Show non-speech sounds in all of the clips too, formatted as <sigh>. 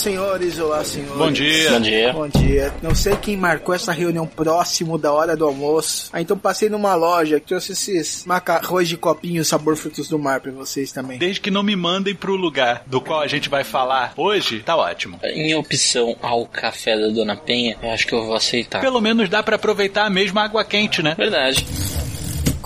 Senhores. Olá, senhores. Bom dia. Bom dia. Bom dia. Não sei quem marcou essa reunião próximo da hora do almoço. Ah, então passei numa loja que trouxe esses macarrões de copinho sabor frutos do mar pra vocês também. Desde que não me mandem pro lugar do qual a gente vai falar hoje, tá ótimo. Em opção ao café da Dona Penha, eu acho que eu vou aceitar. Pelo menos dá pra aproveitar a mesma água quente, né? Verdade.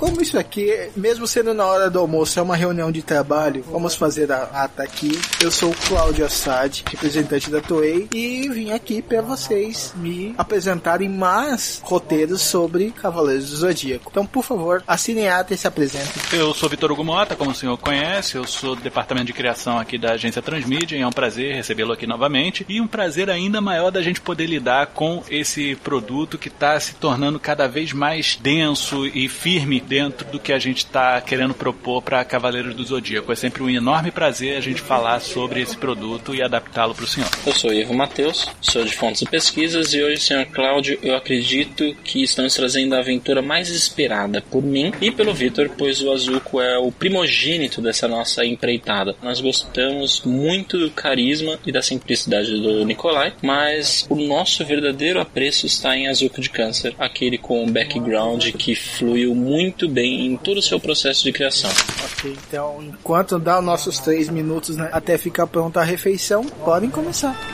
Como isso aqui, mesmo sendo na hora do almoço, é uma reunião de trabalho, vamos fazer a ata aqui. Eu sou o Cláudio Assad, representante da Toei, e vim aqui para vocês me apresentarem mais roteiros sobre Cavaleiros do Zodíaco. Então, por favor, assinem a ata e se apresentem. Eu sou Vitor Hugo como o senhor conhece, eu sou do departamento de criação aqui da agência Transmídia, e é um prazer recebê-lo aqui novamente, e um prazer ainda maior da gente poder lidar com esse produto que está se tornando cada vez mais denso e firme dentro do que a gente está querendo propor para Cavaleiros do Zodíaco. É sempre um enorme prazer a gente falar sobre esse produto e adaptá-lo para o senhor. Eu sou Ivo Matheus, sou de Fontes e Pesquisas e hoje, senhor Cláudio, eu acredito que estamos trazendo a aventura mais esperada por mim e pelo Vitor, pois o Azuko é o primogênito dessa nossa empreitada. Nós gostamos muito do carisma e da simplicidade do Nikolai, mas o nosso verdadeiro apreço está em Azuko de Câncer, aquele com um background que fluiu muito bem em todo o seu processo de criação. Ok, então, enquanto dá os nossos três minutos né, até ficar pronta a refeição, podem começar.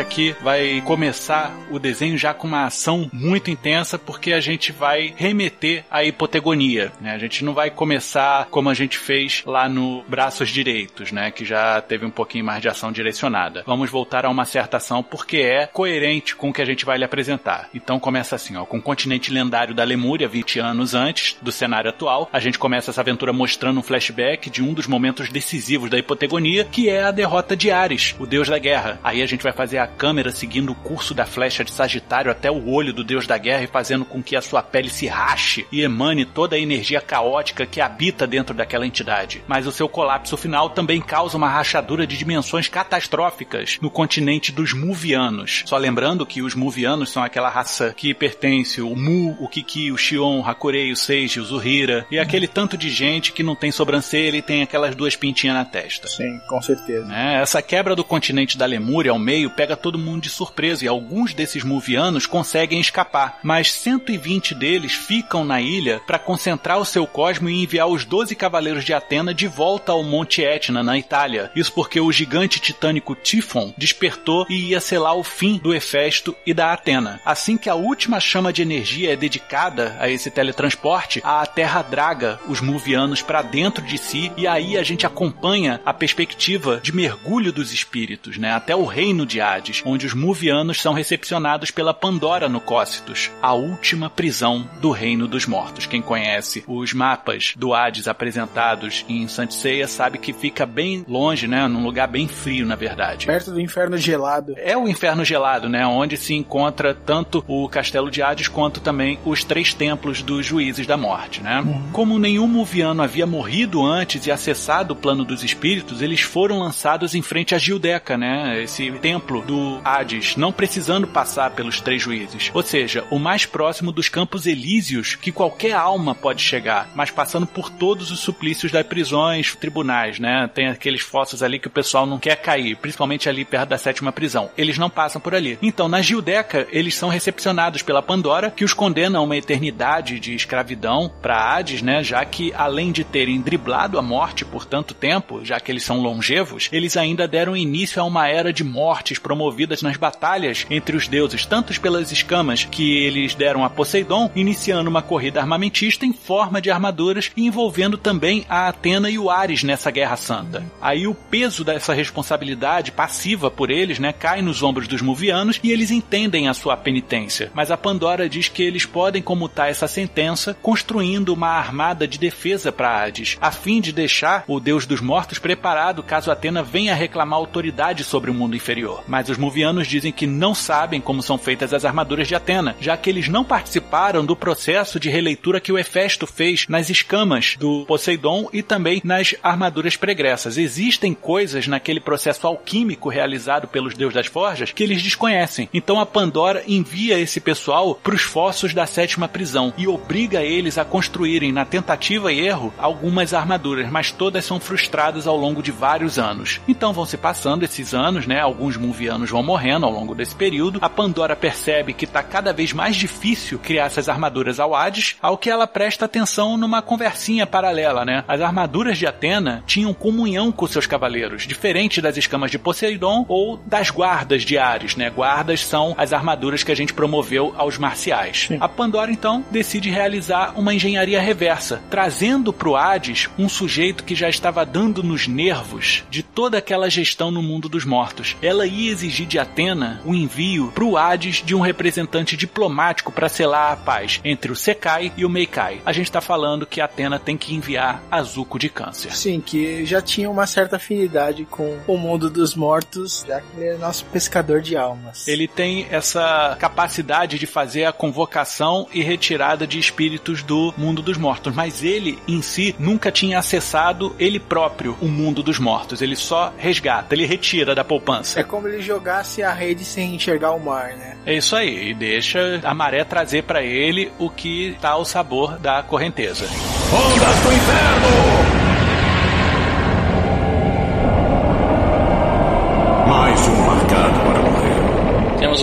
Aqui vai começar o desenho já com uma ação muito intensa, porque a gente vai remeter à hipotegonia. Né? A gente não vai começar como a gente fez lá no Braços Direitos, né? que já teve um pouquinho mais de ação direcionada. Vamos voltar a uma certa ação porque é coerente com o que a gente vai lhe apresentar. Então começa assim, ó, com o continente lendário da Lemúria, 20 anos antes do cenário atual. A gente começa essa aventura mostrando um flashback de um dos momentos decisivos da hipotegonia, que é a derrota de Ares, o deus da guerra. Aí a gente vai fazer a câmera seguindo o curso da flecha de Sagitário até o olho do deus da guerra e fazendo com que a sua pele se rache e emane toda a energia caótica que habita dentro daquela entidade. Mas o seu colapso final também causa uma rachadura de dimensões catastróficas no continente dos Muvianos. Só lembrando que os Muvianos são aquela raça que pertence o Mu, o Kiki, o Xion, o Hakurei, o Seiji, o Zuhira e aquele tanto de gente que não tem sobrancelha e tem aquelas duas pintinhas na testa. Sim, com certeza. É, essa quebra do continente da Lemúria ao meio pega todo mundo de surpresa e alguns desses Muvianos conseguem escapar, mas 120 deles ficam na ilha para concentrar o seu cosmo e enviar os 12 cavaleiros de Atena de volta ao Monte Etna, na Itália. Isso porque o gigante titânico Tifon despertou e ia selar o fim do Hefesto e da Atena. Assim que a última chama de energia é dedicada a esse teletransporte, a Terra draga os Muvianos para dentro de si e aí a gente acompanha a perspectiva de mergulho dos espíritos, né, até o reino de Hades, onde os Muvianos são recepcionados pela Pandora no Cócitos, a última prisão do reino dos mortos. Quem conhece os mapas do Hades apresentados em Saint Seiya sabe que fica bem longe, né, num lugar bem frio, na verdade. Perto do inferno gelado. É o inferno gelado, né, onde se encontra tanto o castelo de Hades quanto também os três templos dos juízes da morte, né? Como nenhum Muviano havia morrido antes e acessado o plano dos espíritos, eles foram lançados em frente a Gildeca, né, esse templo do Hades, não precisando passar pelos três juízes. Ou seja, o mais próximo dos campos elíseos que qualquer alma pode chegar, mas passando por todos os suplícios das prisões, tribunais, né? Tem aqueles fossos ali que o pessoal não quer cair, principalmente ali perto da sétima prisão. Eles não passam por ali. Então, na Gildeca, eles são recepcionados pela Pandora, que os condena a uma eternidade de escravidão para Hades, né? Já que além de terem driblado a morte por tanto tempo, já que eles são longevos, eles ainda deram início a uma era de mortes promovidas nas batalhas entre os deuses, tanto pelas escamas que eles deram a Poseidon, iniciando uma corrida armamentista em forma de armaduras e envolvendo também a Atena e o Ares nessa guerra santa. Aí o peso dessa responsabilidade passiva por eles, né, cai nos ombros dos Muvianos e eles entendem a sua penitência. Mas a Pandora diz que eles podem comutar essa sentença construindo uma armada de defesa para Hades, a fim de deixar o deus dos mortos preparado caso Atena venha reclamar autoridade sobre o mundo inferior. Mas os Muvianos dizem que não sabem como são feitas as armaduras de Atena, já que eles não participaram do processo de releitura que o Hefesto fez nas escamas do Poseidon e também nas armaduras pregressas. Existem coisas naquele processo alquímico realizado pelos deuses das forjas que eles desconhecem. Então a Pandora envia esse pessoal para os fossos da sétima prisão e obriga eles a construírem, na tentativa e erro, algumas armaduras, mas todas são frustradas ao longo de vários anos. Então vão se passando esses anos, né? Alguns Muvianos vão morrendo ao longo desse período. A Pandora percebe que está cada vez mais difícil criar essas armaduras ao Hades, ao que ela presta atenção numa conversinha paralela, né? As armaduras de Atena tinham comunhão com seus cavaleiros, diferente das escamas de Poseidon ou das guardas de Ares, né? Guardas são as armaduras que a gente promoveu aos marciais. Sim. A Pandora então decide realizar uma engenharia reversa, trazendo para o Hades um sujeito que já estava dando nos nervos de toda aquela gestão no mundo dos mortos. Ela ia exigir de Atena o envio para o Hades de um representante diplomático para selar a paz entre o Sekai e o Meikai. A gente está falando que Atena tem que enviar Azuko de Câncer. Sim, que já tinha uma certa afinidade com o mundo dos mortos, já que ele é nosso pescador de almas. Ele tem essa capacidade de fazer a convocação e retirada de espíritos do mundo dos mortos, mas ele em si nunca tinha acessado ele próprio o mundo dos mortos. Ele só resgata, ele retira da poupança. É como ele jogasse a rede sem enxergar o mar, né? É isso aí, e deixa a maré trazer para ele o que tá o sabor da correnteza. Ondas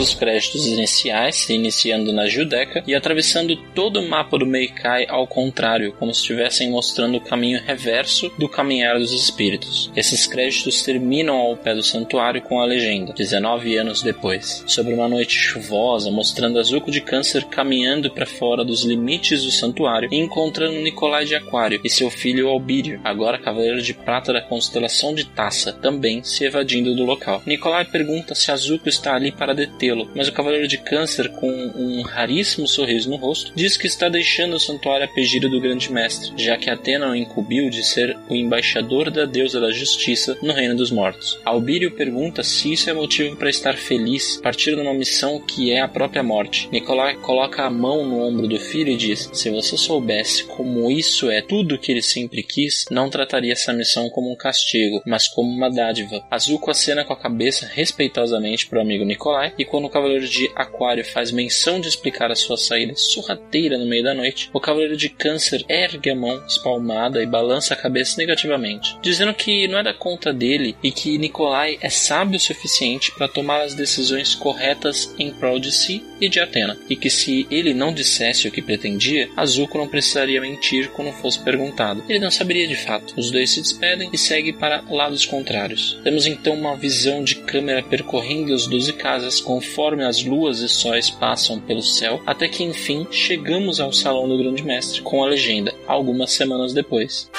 os créditos iniciais, iniciando na Judeca e atravessando todo o mapa do Meikai ao contrário, como se estivessem mostrando o caminho reverso do caminhar dos espíritos. Esses créditos terminam ao pé do santuário com a legenda, 19 anos depois, sobre uma noite chuvosa, mostrando Azuko de Câncer caminhando para fora dos limites do santuário e encontrando Nicolai de Aquário e seu filho Albírio, agora cavaleiro de prata da constelação de Taça, também se evadindo do local. Nicolai pergunta se Azuko está ali para detê-lo, mas o Cavaleiro de Câncer, com um raríssimo sorriso no rosto, diz que está deixando o santuário a pedido do Grande Mestre, já que Atena o incumbiu de ser o embaixador da deusa da justiça no Reino dos Mortos. Albírio pergunta se isso é motivo para estar feliz, partir numa missão que é a própria morte. Nicolai coloca a mão no ombro do filho e diz: Se você soubesse como isso é tudo que ele sempre quis, não trataria essa missão como um castigo, mas como uma dádiva. Azuko acena com a cabeça respeitosamente para o amigo Nicolai e quando o Cavaleiro de Aquário faz menção de explicar a sua saída sorrateira no meio da noite, o Cavaleiro de Câncer ergue a mão espalmada e balança a cabeça negativamente, dizendo que não é da conta dele e que Nikolai é sábio o suficiente para tomar as decisões corretas em prol de si e de Atena, e que se ele não dissesse o que pretendia, Azuko não precisaria mentir quando fosse perguntado. Ele não saberia de fato. Os dois se despedem e seguem para lados contrários. Temos então uma visão de câmera percorrendo as doze casas conforme as luas e sóis passam pelo céu, até que enfim chegamos ao salão do Grande Mestre com a legenda, algumas semanas depois.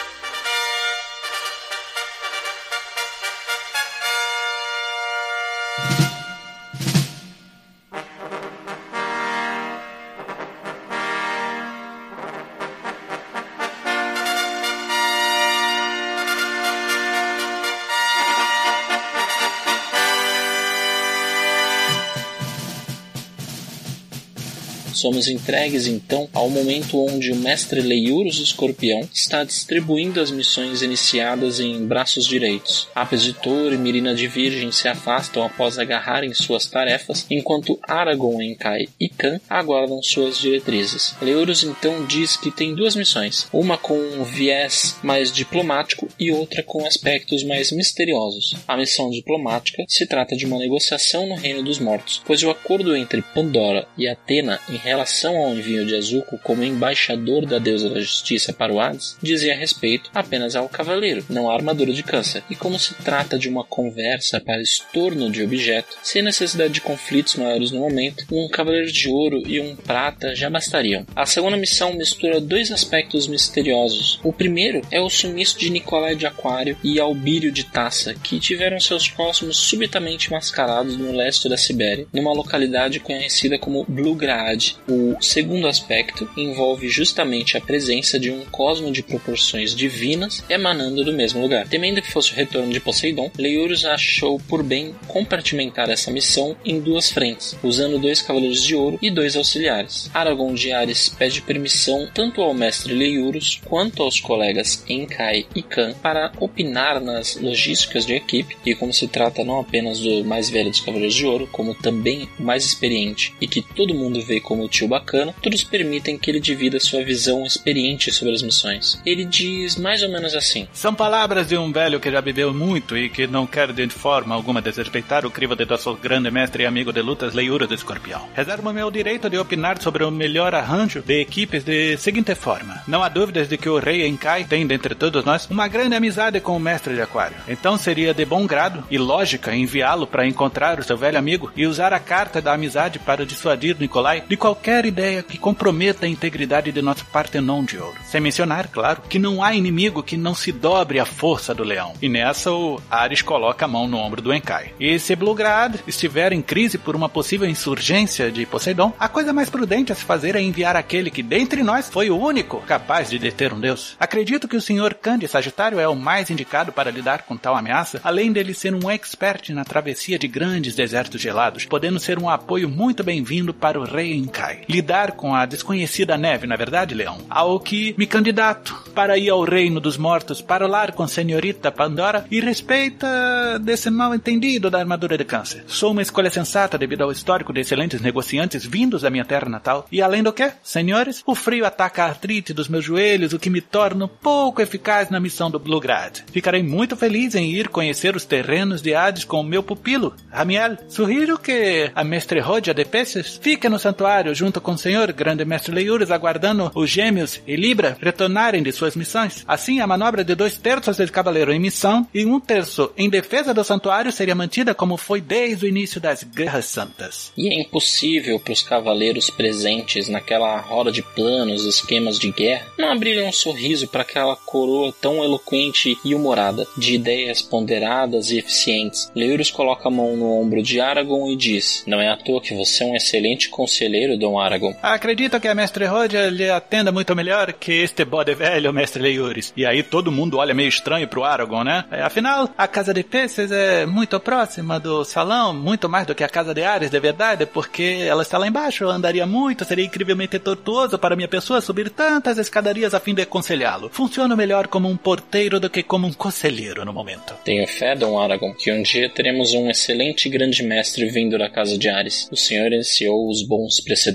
Somos entregues então ao momento onde o mestre Leiurus Escorpião está distribuindo as missões iniciadas em braços direitos. Apes de Touro e Mirina de Virgem se afastam após agarrarem suas tarefas, enquanto Aragorn, Enkai e Khan aguardam suas diretrizes. Leiurus então diz que tem duas missões, uma com um viés mais diplomático e outra com aspectos mais misteriosos. A missão diplomática se trata de uma negociação no Reino dos Mortos, pois o acordo entre Pandora e Atena em relação ao envio de Azuko como embaixador da deusa da justiça para o Hades dizia respeito apenas ao cavaleiro, não à armadura de câncer. E como se trata de uma conversa para estorno de objeto, sem necessidade de conflitos maiores no momento, um cavaleiro de ouro e um prata já bastariam. A segunda missão mistura dois aspectos misteriosos. O primeiro é o sumiço de Nicolai de Aquário e Albírio de Taça, que tiveram seus cosmos subitamente mascarados no leste da Sibéria, numa localidade conhecida como Blugrad. O segundo aspecto envolve justamente a presença de um cosmo de proporções divinas emanando do mesmo lugar. Temendo que fosse o retorno de Poseidon, Leiurus achou por bem compartimentar essa missão em duas frentes, usando dois cavaleiros de ouro e dois auxiliares. Aragorn de Ares pede permissão tanto ao mestre Leiurus quanto aos colegas Enkai e Khan para opinar nas logísticas de equipe, e como se trata não apenas do mais velho dos Cavaleiros de Ouro, como também o mais experiente e que todo mundo vê como o tio bacana, todos permitem que ele divida sua visão experiente sobre as missões. Ele diz mais ou menos assim: São palavras de um velho que já bebeu muito e que não quer de forma alguma desrespeitar o crivo de nosso grande mestre e amigo de lutas, Leiura do Escorpião. Reservo meu direito de opinar sobre o melhor arranjo de equipes de seguinte forma: Não há dúvidas de que o rei Enkai tem, dentre todos nós, uma grande amizade com o mestre de Aquário. Então seria de bom grado e lógica enviá-lo para encontrar o seu velho amigo e usar a carta da amizade para dissuadir Nicolai de qualquer ideia que comprometa a integridade de nosso Partenon de ouro. Sem mencionar, claro, que não há inimigo que não se dobre à força do leão. E nessa o Ares coloca a mão no ombro do Enkai. E se Blugrad estiver em crise por uma possível insurgência de Poseidon, a coisa mais prudente a se fazer é enviar aquele que dentre nós foi o único capaz de deter um deus. Acredito que o Sr. Cândido Sagitário é o mais indicado para lidar com tal ameaça, além dele ser um expert na travessia de grandes desertos gelados, podendo ser um apoio muito bem-vindo para o rei Enkai. Lidar com a desconhecida neve, na verdade, Leão? Ao que me candidato para ir ao reino dos mortos, para lar com a senhorita Pandora e respeita desse mal entendido da armadura de câncer. Sou uma escolha sensata devido ao histórico de excelentes negociantes vindos da minha terra natal. E além do que, senhores, o frio ataca a artrite dos meus joelhos, o que me torna pouco eficaz na missão do Bluegrad. Ficarei muito feliz em ir conhecer os terrenos de Hades com o meu pupilo, Ramiel. Sugiro que a mestre Rodia de Peces fique no santuário junto com o senhor grande mestre Leiures aguardando os gêmeos e Libra retornarem de suas missões. Assim, a manobra de dois terços de cavaleiro em missão e um terço em defesa do santuário seria mantida como foi desde o início das Guerras Santas. E é impossível para os cavaleiros presentes naquela roda de planos, esquemas de guerra, não abrirem um sorriso para aquela coroa tão eloquente e humorada, de ideias ponderadas e eficientes. Leiros coloca a mão no ombro de Aragorn e diz: Não é à toa que você é um excelente conselheiro, Dom Aragorn. Acredito que a mestre Rodia lhe atenda muito melhor que este bode velho, mestre Leiures. E aí todo mundo olha meio estranho pro Aragorn, né? É, afinal, a casa de Peces é muito próxima do salão, muito mais do que a casa de Ares, de verdade, porque ela está lá embaixo, eu andaria muito, seria incrivelmente tortuoso para minha pessoa subir tantas escadarias a fim de aconselhá-lo. Funciona melhor como um porteiro do que como um conselheiro no momento. Tenho fé, Dom Aragorn, que um dia teremos um excelente grande mestre vindo da casa de Ares. O senhor iniciou os bons precedentes.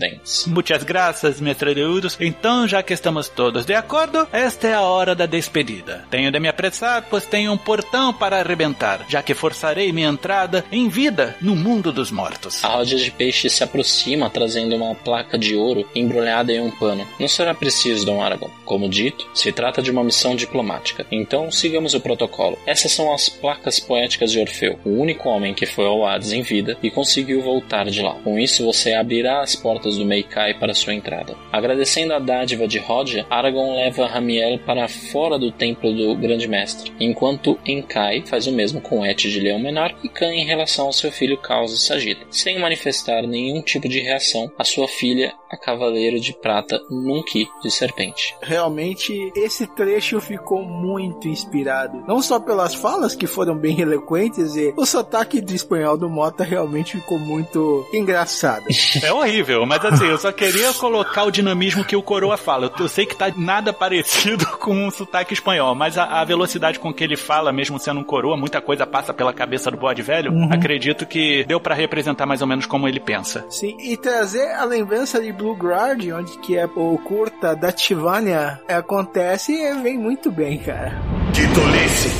Muitas graças, mestre Deudos. Então, já que estamos todos de acordo, esta é a hora da despedida. Tenho de me apressar, pois tenho um portão para arrebentar, já que forçarei minha entrada em vida no mundo dos mortos. A roda de peixe se aproxima, trazendo uma placa de ouro embrulhada em um pano. Não será preciso, Dom Aragorn. Como dito, se trata de uma missão diplomática. Então, sigamos o protocolo. Essas são as placas poéticas de Orfeu, o único homem que foi ao Hades em vida e conseguiu voltar de lá. Com isso, você abrirá as portas do Meikai para sua entrada. Agradecendo a dádiva de Rodia, Aragorn leva Ramiel para fora do templo do Grande Mestre, enquanto Enkai faz o mesmo com Et de Leão Menor e Khan em relação ao seu filho Causa Sagita. Sem manifestar nenhum tipo de reação, a sua filha, a Cavaleiro de Prata Nunki de Serpente. Realmente, esse trecho ficou muito inspirado. Não só pelas falas que foram bem eloquentes, e o sotaque do espanhol do Mota realmente ficou muito engraçado. É horrível. entendeu? Mas assim, eu só queria colocar o dinamismo que o Coroa fala. Eu, eu sei que tá nada parecido <laughs> com um sotaque espanhol, mas a, a, velocidade com que ele fala, mesmo sendo um Coroa, muita coisa passa pela cabeça do bode velho. Uhum. Acredito que deu para representar mais ou menos como ele pensa. Sim, e trazer a lembrança de Blue Guard, onde que é o curta da Tivânia, acontece e vem muito bem, cara. Que tolice!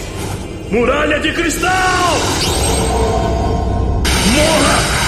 Muralha de cristal! Morra!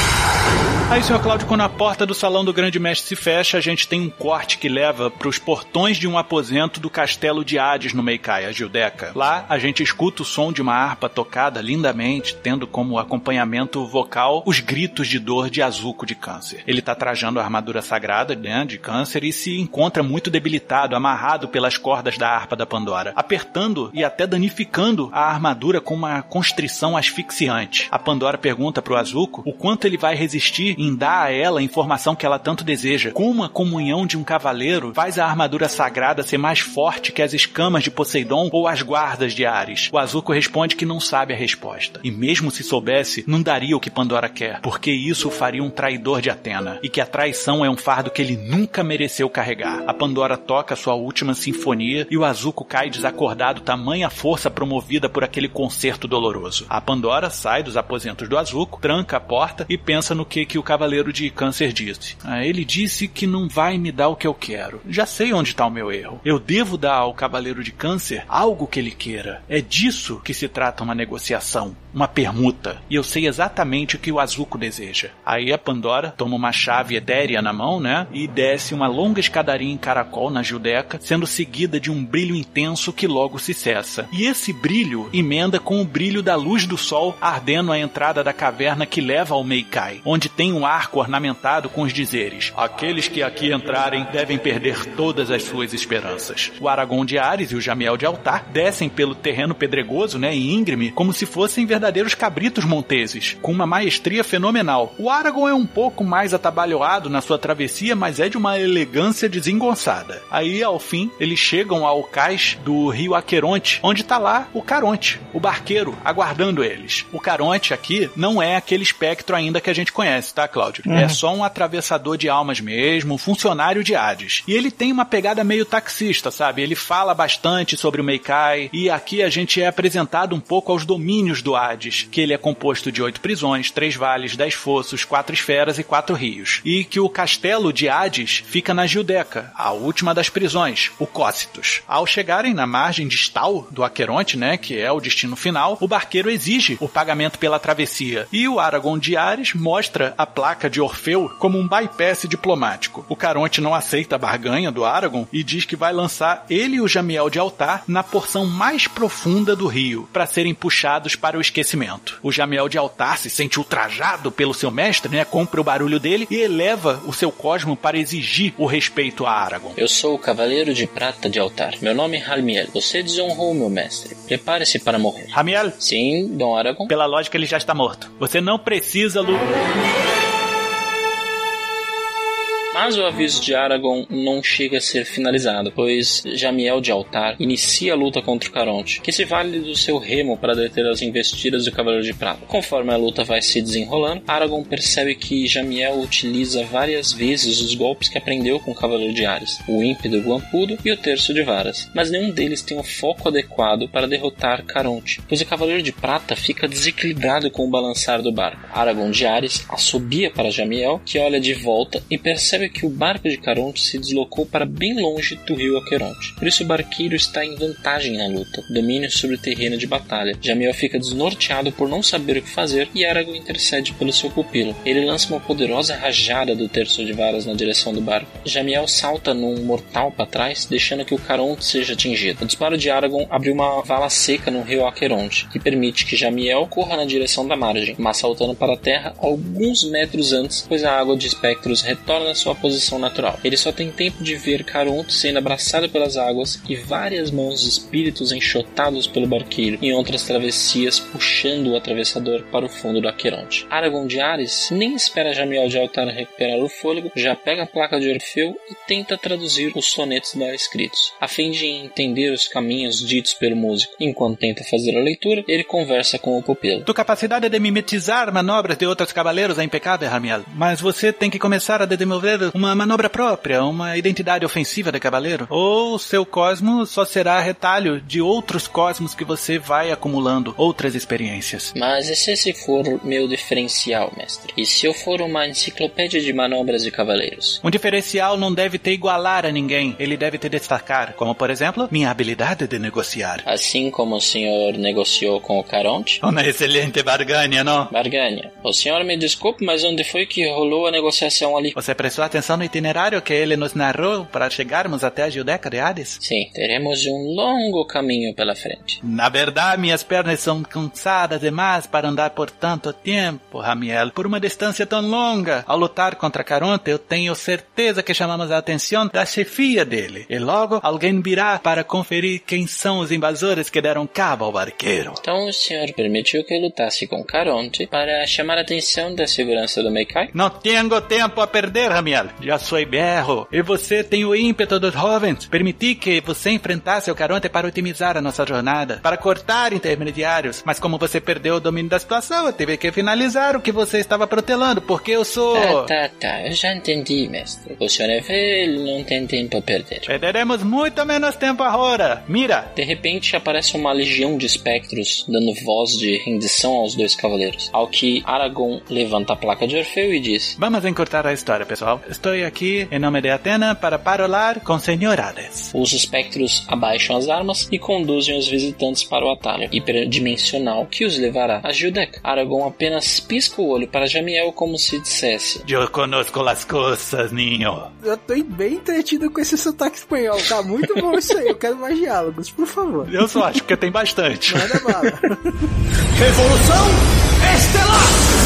Aí, senhor Cláudio, quando a porta do salão do grande mestre se fecha, a gente tem um corte que leva para os portões de um aposento do castelo de Hades no Meikai, a Gildeca. Lá, a gente escuta o som de uma harpa tocada lindamente, tendo como acompanhamento vocal os gritos de dor de Azuko de câncer. Ele está trajando a armadura sagrada né, de câncer e se encontra muito debilitado, amarrado pelas cordas da harpa da Pandora, apertando e até danificando a armadura com uma constrição asfixiante. A Pandora pergunta para o Azuko o quanto ele vai resistir em dar a ela a informação que ela tanto deseja. Como a comunhão de um cavaleiro faz a armadura sagrada ser mais forte que as escamas de Poseidon ou as guardas de Ares? O Azuko responde que não sabe a resposta. E mesmo se soubesse, não daria o que Pandora quer, porque isso o faria um traidor de Atena, e que a traição é um fardo que ele nunca mereceu carregar. A Pandora toca sua última sinfonia e o Azuko cai desacordado tamanha força promovida por aquele concerto doloroso. A Pandora sai dos aposentos do Azuko, tranca a porta e pensa no que que o Cavaleiro de Câncer disse. Ah, ele disse que não vai me dar o que eu quero. Já sei onde está o meu erro. Eu devo dar ao Cavaleiro de Câncer algo que ele queira. É disso que se trata uma negociação, uma permuta. E eu sei exatamente o que o Azuko deseja. Aí a Pandora toma uma chave etérea na mão, né? E desce uma longa escadaria em caracol na Judeca, sendo seguida de um brilho intenso que logo se cessa. E esse brilho emenda com o brilho da luz do sol ardendo a entrada da caverna que leva ao Meikai, onde tem um arco ornamentado com os dizeres: Aqueles que aqui entrarem devem perder todas as suas esperanças. O Aragão de Ares e o Jamiel de Altar descem pelo terreno pedregoso né, e íngreme como se fossem verdadeiros cabritos monteses, com uma maestria fenomenal. O Aragorn é um pouco mais atabalhoado na sua travessia, mas é de uma elegância desengonçada. Aí, ao fim, eles chegam ao cais do rio Aqueronte, onde está lá o Caronte, o barqueiro, aguardando eles. O Caronte aqui não é aquele espectro ainda que a gente conhece, tá? Cláudio? Uhum. É só um atravessador de almas mesmo, um funcionário de Hades. E ele tem uma pegada meio taxista, sabe? Ele fala bastante sobre o Meikai, e aqui a gente é apresentado um pouco aos domínios do Hades, que ele é composto de oito prisões, três vales, dez fossos, quatro esferas e quatro rios. E que o castelo de Hades fica na Gildeca, a última das prisões, o Cócitos. Ao chegarem na margem de Stal do Aqueronte, né, que é o destino final, o barqueiro exige o pagamento pela travessia. E o Aragorn de Ares mostra a placa de Orfeu como um bypass diplomático. O Caronte não aceita a barganha do Aragorn e diz que vai lançar ele e o Jamiel de Altar na porção mais profunda do rio, para serem puxados para o esquecimento. O Jamiel de Altar se sente ultrajado pelo seu mestre, né? Compra o barulho dele e eleva o seu cosmo para exigir o respeito a Aragorn. Eu sou o Cavaleiro de Prata de Altar. Meu nome é Halmiel. Você desonrou meu mestre. Prepare-se para morrer. Ramiel? Sim, Dom Aragorn. Pela lógica, ele já está morto. Você não precisa lutar. Mas o aviso de Aragorn não chega a ser finalizado, pois Jamiel de Altar inicia a luta contra o Caronte, que se vale do seu remo para deter as investidas do Cavaleiro de Prata. Conforme a luta vai se desenrolando, Aragorn percebe que Jamiel utiliza várias vezes os golpes que aprendeu com o Cavaleiro de Ares, o ímpeto Guampudo e o Terço de Varas, mas nenhum deles tem o foco adequado para derrotar Caronte, pois o Cavaleiro de Prata fica desequilibrado com o balançar do barco. Aragorn de Ares assobia para Jamiel, que olha de volta e percebe percebe que o barco de Caronte se deslocou para bem longe do rio Aqueronte. Por isso o barqueiro está em vantagem na luta, domínio sobre o terreno de batalha. Jamiel fica desnorteado por não saber o que fazer e Aragorn intercede pelo seu pupilo. Ele lança uma poderosa rajada do terço de varas na direção do barco. Jamiel salta num mortal para trás, deixando que o Caronte seja atingido. O disparo de Aragorn abriu uma vala seca no rio Aqueronte, que permite que Jamiel corra na direção da margem, mas saltando para a terra alguns metros antes, pois a água de espectros retorna à sua posição natural. Ele só tem tempo de ver Caronte sendo abraçado pelas águas e várias mãos de espíritos enxotados pelo barqueiro em outras travessias puxando o atravessador para o fundo do Aqueronte. Aragorn de Ares nem espera Jamiel de Altar recuperar o fôlego, já pega a placa de Orfeu e tenta traduzir os sonetos lá escritos, a fim de entender os caminhos ditos pelo músico. Enquanto tenta fazer a leitura, ele conversa com o pupilo. Tua capacidade de mimetizar manobras de outros cavaleiros é impecável, Ramiel, mas você tem que começar a desenvolver uma manobra própria, uma identidade ofensiva de cavaleiro, ou seu cosmo só será retalho de outros cosmos que você vai acumulando, outras experiências. Mas e se esse for meu diferencial, mestre? E se eu for uma enciclopédia de manobras de cavaleiros? Um diferencial não deve te igualar a ninguém, ele deve te destacar, como por exemplo, minha habilidade de negociar. Assim como o senhor negociou com o Caronte? Uma excelente barganha, não? Barganha. O senhor me desculpe, mas onde foi que rolou a negociação ali? Você prestou atenção no itinerário que ele nos narrou para chegarmos até a Gildeca de Hades? Sim, teremos um longo caminho pela frente. Na verdade, minhas pernas são cansadas demais para andar por tanto tempo, Ramiel, por uma distância tão longa. Ao lutar contra Caronte, eu tenho certeza que chamamos a atenção da chefia dele. E logo alguém virá para conferir quem são os invasores que deram cabo ao barqueiro. Então o senhor permitiu que eu lutasse com Caronte para chamar a atenção da segurança do Meikai? Não tenho tempo a perder, Ramiel. Já sou berro. E você tem o ímpeto dos jovens. Permiti que você enfrentasse o Caronte para otimizar a nossa jornada, para cortar intermediários. Mas como você perdeu o domínio da situação, eu tive que finalizar o que você estava protelando, porque eu sou... Tá, tá, tá. Eu já entendi, mestre. O senhor é velho, não tem tempo a perder. Perderemos muito menos tempo agora. Mira! De repente aparece uma legião de espectros dando voz de rendição aos dois cavaleiros. Ao que Aragorn levanta a placa de Orfeu e diz: Vamos encurtar a história, pessoal. Estou aqui em nome de Atena para parolar com Senhor Hades. Os espectros abaixam as armas e conduzem os visitantes para o atalho hiperdimensional que os levará a Gildeca. Aragorn apenas pisca o olho para Jamiel como se dissesse: Eu conosco as coisas, ninho. Eu tô bem entretido com esse sotaque espanhol. Tá muito bom isso aí. Eu quero mais diálogos, por favor. Eu só acho que tem bastante. Manda bala. <laughs> Revolução Estelar!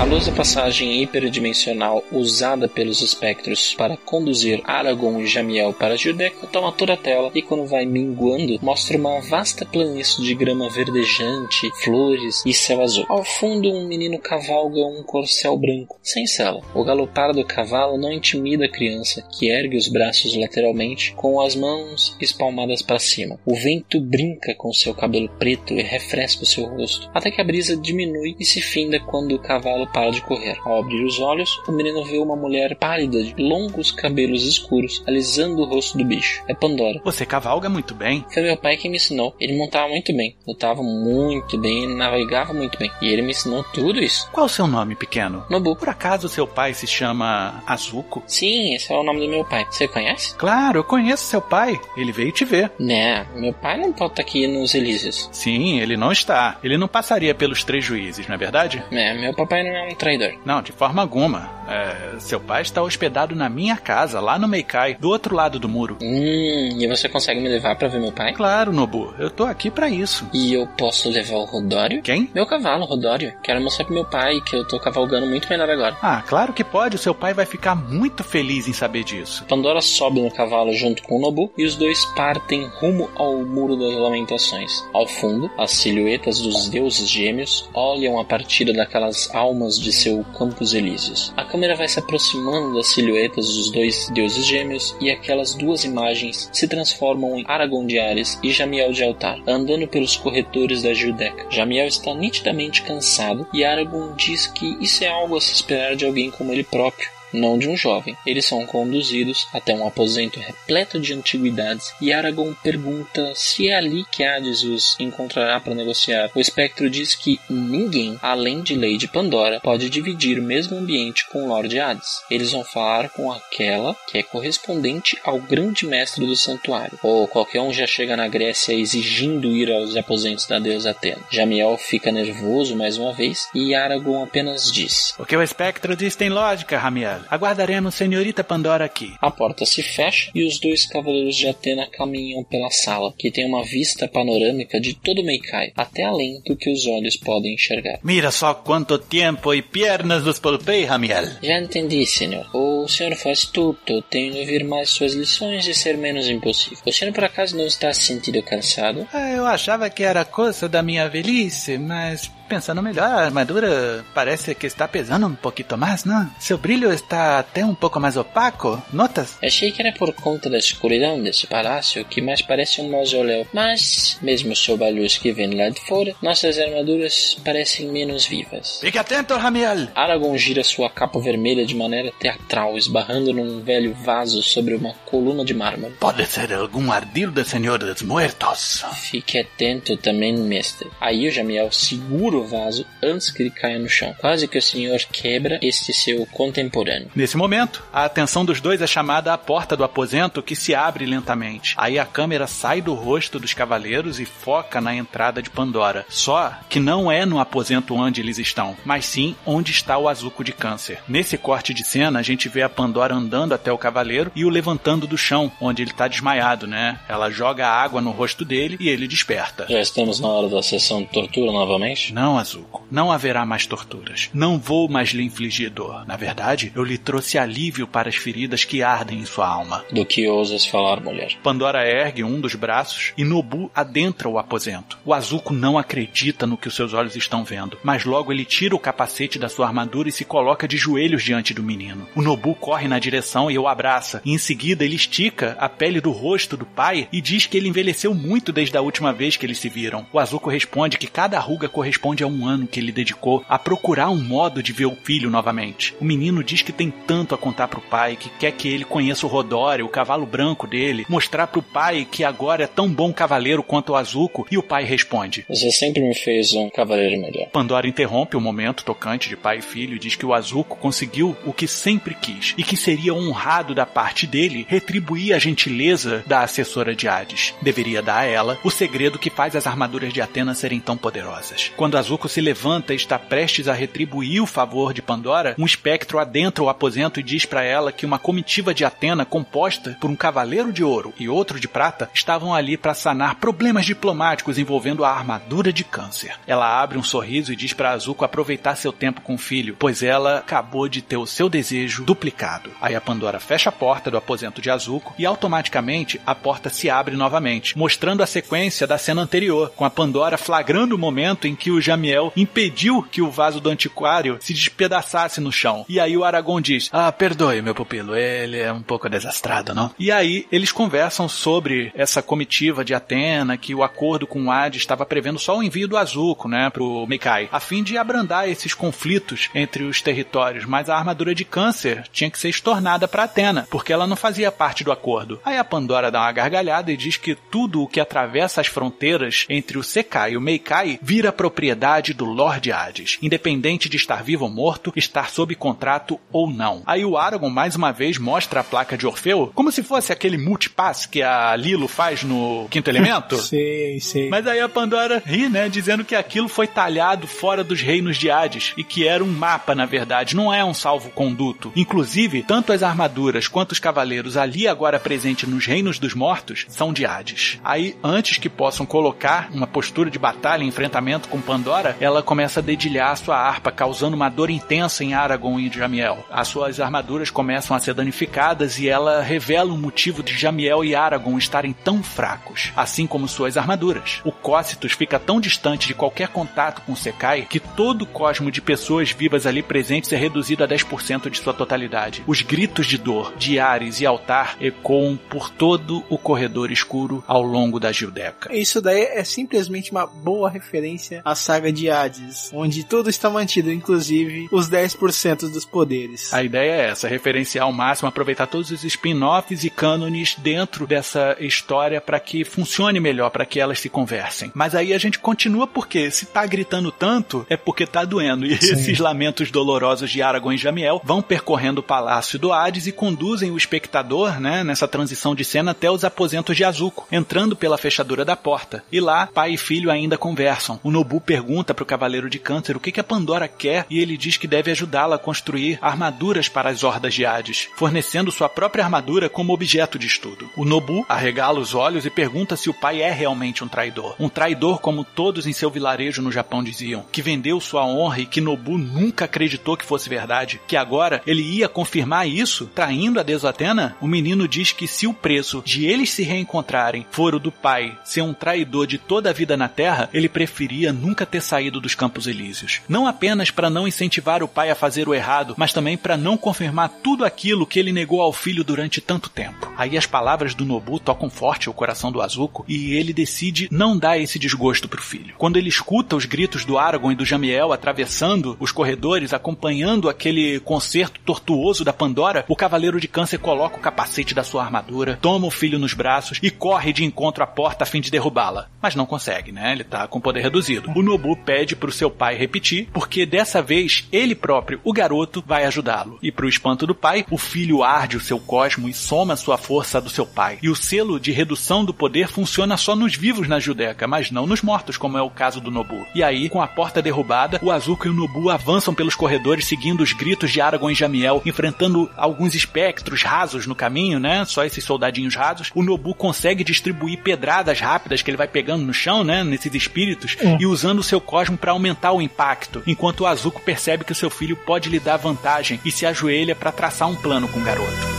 A luz da passagem hiperdimensional usada pelos espectros para conduzir Aragorn e Jamiel para Gildeca toma toda a tela e quando vai minguando mostra uma vasta planície de grama verdejante, flores e céu azul. Ao fundo um menino cavalga um corcel branco, sem sela. O galopar do cavalo não intimida a criança, que ergue os braços lateralmente com as mãos espalmadas para cima. O vento brinca com seu cabelo preto e refresca o seu rosto, até que a brisa diminui e se finda quando o cavalo para de correr. Ao abrir os olhos, o menino vê uma mulher pálida de longos cabelos escuros alisando o rosto do bicho. É Pandora. Você cavalga muito bem. Foi meu pai que me ensinou. Ele montava muito bem, lutava muito bem, navegava muito bem. E ele me ensinou tudo isso. Qual o seu nome, pequeno? Nobu. Por acaso seu pai se chama Azuko? Sim, esse é o nome do meu pai. Você conhece? Claro, eu conheço seu pai. Ele veio te ver. Né, meu pai não pode estar aqui nos Elíseos. Sim, ele não está. Ele não passaria pelos três juízes, não é verdade? É, meu papai não é um traidor. Não, de forma alguma. É, seu pai está hospedado na minha casa, lá no Meikai, do outro lado do muro. Hum, e você consegue me levar para ver meu pai? Claro, Nobu. Eu tô aqui para isso. E eu posso levar o Rodório? Quem? Meu cavalo, Rodório. Quero mostrar pro meu pai que eu tô cavalgando muito melhor agora. Ah, claro que pode. O seu pai vai ficar muito feliz em saber disso. Pandora sobe no cavalo junto com o Nobu e os dois partem rumo ao Muro das Lamentações. Ao fundo, as silhuetas dos deuses gêmeos olham a partida daquelas almas de seu Campos Elíseos. A câmera vai se aproximando das silhuetas dos dois deuses gêmeos e aquelas duas imagens se transformam em Aragorn de Ares e Jamiel de Altar, andando pelos corredores da Gildeca. Jamiel está nitidamente cansado e Aragorn diz que isso é algo a se esperar de alguém como ele próprio não de um jovem. Eles são conduzidos até um aposento repleto de antiguidades e Aragorn pergunta se é ali que Hades os encontrará para negociar. O espectro diz que ninguém, além de Lady Pandora, pode dividir o mesmo ambiente com Lord Hades. Eles vão falar com aquela que é correspondente ao grande mestre do santuário. Ou qualquer um já chega na Grécia exigindo ir aos aposentos da deusa Atena. Jamiel fica nervoso mais uma vez e Aragorn apenas diz: O que o espectro diz tem lógica, Ramiel. Aguardaremos senhorita Pandora aqui. A porta se fecha e os dois cavaleiros de Atena caminham pela sala, que tem uma vista panorâmica de todo Meikai, até além do que os olhos podem enxergar. Mira só quanto tempo e pernas nos poupei, Ramiel. Já entendi, senhor. O senhor foi astuto, tenho de ouvir mais suas lições e ser menos impossível. O senhor por acaso não está se sentindo cansado? Ah, eu achava que era coisa da minha velhice, mas pensando melhor, a armadura parece que está pesando um pouquinho mais, não? Seu brilho está até um pouco mais opaco, notas? Achei que era por conta da escuridão desse palácio, que mais parece um mausoléu. Mas, mesmo sob a luz que vem lá de fora, nossas armaduras parecem menos vivas. Fique atento, Ramiel! Aragorn gira sua capa vermelha de maneira teatral, esbarrando num velho vaso sobre uma coluna de mármore. Pode ser algum ardil do Senhor dos Muertos. Fique atento também, mestre. Aí o Jamiel segura o vaso antes que ele caia no chão. Quase que o senhor quebra este seu contemporâneo. Nesse momento, a atenção dos dois é chamada à porta do aposento que se abre lentamente. Aí a câmera sai do rosto dos cavaleiros e foca na entrada de Pandora. Só que não é no aposento onde eles estão, mas sim onde está o Azuco de Câncer. Nesse corte de cena, a gente vê a Pandora andando até o cavaleiro e o levantando do chão, onde ele está desmaiado, né? Ela joga água no rosto dele e ele desperta. Já estamos na hora da sessão de tortura novamente? Não, Azuko. Não haverá mais torturas. Não vou mais lhe infligir dor. Na verdade, eu lhe trouxe alívio para as feridas que ardem em sua alma. Do que ousas falar, mulher? Pandora ergue um dos braços e Nobu adentra o aposento. O Azuko não acredita no que os seus olhos estão vendo, mas logo ele tira o capacete da sua armadura e se coloca de joelhos diante do menino. O Nobu corre na direção e o abraça, e em seguida ele estica a pele do rosto do pai e diz que ele envelheceu muito desde a última vez que eles se viram. O Azuko responde que cada ruga corresponde a um ano que ele dedicou a procurar um modo de ver o filho novamente. O menino diz que tem tanto a contar pro pai, que quer que ele conheça o Rodório, o cavalo branco dele, mostrar pro pai que agora é tão bom cavaleiro quanto o Azuko, e o pai responde: Você sempre me fez um cavaleiro melhor. Pandora interrompe o momento tocante de pai e filho e diz que o Azuko conseguiu o que sempre quis e que seria honrado da parte dele retribuir a gentileza da assessora de Hades. Deveria dar a ela o segredo que faz as armaduras de Atena serem tão poderosas. Quando Azuko se levanta e está prestes a retribuir o favor de Pandora, um espectro adentra o aposento e diz para ela que uma comitiva de Atena composta por um cavaleiro de ouro e outro de prata estavam ali para sanar problemas diplomáticos envolvendo a armadura de câncer. Ela abre um sorriso e diz para Azuko aproveitar seu tempo com o filho, pois ela acabou de ter o seu desejo duplicado. Aí a Pandora fecha a porta do aposento de Azuko e automaticamente a porta se abre novamente, mostrando a sequência da cena anterior, com a Pandora flagrando o momento em que o Jamiel impediu que o vaso do antiquário se despedaçasse no chão. E aí o Aragorn diz: Ah, perdoe, meu pupilo, ele é um pouco desastrado, não? E aí eles conversam sobre essa comitiva de Atena, que o acordo com o Hades estava prevendo só o envio do Azuko, né, pro Mikai, a fim de abrandar esses conflitos entre os territórios, mas a armadura de câncer tinha que ser estornada para Atena, porque ela não fazia parte do acordo. Aí a Pandora dá uma gargalhada e diz que tudo o que atravessa as fronteiras entre o Sekai e o Meikai vira propriedade do Lord Hades, independente de estar vivo ou morto, estar sob contrato ou não. Aí o Aragorn mais uma vez mostra a placa de Orfeu como se fosse aquele multipass que a Lilo faz no Quinto Elemento. <laughs> Sei, sei. Mas aí a Pandora ri, né, dizendo que aquilo foi talhado fora dos reinos de Hades e que era um mapa, na verdade, não é um salvo-conduto. Inclusive, tanto as armaduras quanto os cavaleiros ali agora presentes nos reinos dos mortos são de Hades. Aí, antes que possam colocar uma postura de batalha e enfrentamento com Pandora, ela começa a dedilhar a sua harpa, causando uma dor intensa em Aragorn e Jamiel. As suas armaduras começam a ser danificadas e ela revela o motivo de Jamiel e Aragorn estarem tão fracos, assim como suas armaduras. O Cócitus fica tão distante de qualquer contato com Sekai que todo o cosmo de pessoas vivas ali presentes é reduzido a 10% de sua totalidade. Os gritos de dor de Ares e Altar ecoam por todo o corredor escuro ao longo da Gildeca. Isso daí é simplesmente uma boa referência à saga de Hades, onde tudo está mantido, inclusive os 10% dos poderes. A ideia é essa, referenciar ao máximo, aproveitar todos os spin-offs e cânones dentro dessa história para que funcione melhor, para que elas se conversem. Mas aí a gente continua porque se tá gritando tanto, é porque tá doendo. E Sim. esses lamentos dolorosos de Aragorn e Jamiel vão percorrendo o palácio do Hades e conduzem o espectador, né, nessa transição de cena até os aposentos de Azuko, entrando pela fechadura da porta. E lá, pai e filho ainda conversam. O Nobu pergunta pergunta pro Cavaleiro de Câncer o que, que a Pandora quer e ele diz que deve ajudá-la a construir armaduras para as hordas de Hades, fornecendo sua própria armadura como objeto de estudo. O Nobu arregala os olhos e pergunta se o pai é realmente um traidor. Um traidor como todos em seu vilarejo no Japão diziam, que vendeu sua honra e que Nobu nunca acreditou que fosse verdade, que agora ele ia confirmar isso, traindo a deusa Atena? O menino diz que se o preço de eles se reencontrarem for o do pai ser um traidor de toda a vida na Terra, ele preferia nunca ter saído dos Campos Elíseos. Não apenas para não incentivar o pai a fazer o errado, mas também para não confirmar tudo aquilo que ele negou ao filho durante tanto tempo. Aí as palavras do Nobu tocam forte o coração do Azuko e ele decide não dar esse desgosto pro filho. Quando ele escuta os gritos do Aragorn e do Jamiel atravessando os corredores, acompanhando aquele concerto tortuoso da Pandora, o Cavaleiro de Câncer coloca o capacete da sua armadura, toma o filho nos braços e corre de encontro à porta a fim de derrubá-la. Mas não consegue, né? Ele tá com poder reduzido. O Nobu pede pro seu pai repetir, porque dessa vez ele próprio, o garoto, vai ajudá-lo. E pro espanto do pai, o filho arde o seu cosmo e soma sua força do seu pai. E o selo de redução do poder funciona só nos vivos na Judeca, mas não nos mortos, como é o caso do Nobu. E aí, com a porta derrubada, o Azuko e o Nobu avançam pelos corredores seguindo os gritos de Aragorn e Jamiel, enfrentando alguns espectros rasos no caminho, né? Só esses soldadinhos rasos. O Nobu consegue distribuir pedradas rápidas que ele vai pegando no chão, né? Nesses espíritos, É. e usando o seu cosmo para aumentar o impacto, enquanto o Azuko percebe que seu filho pode lhe dar vantagem e se ajoelha para traçar um plano com o garoto.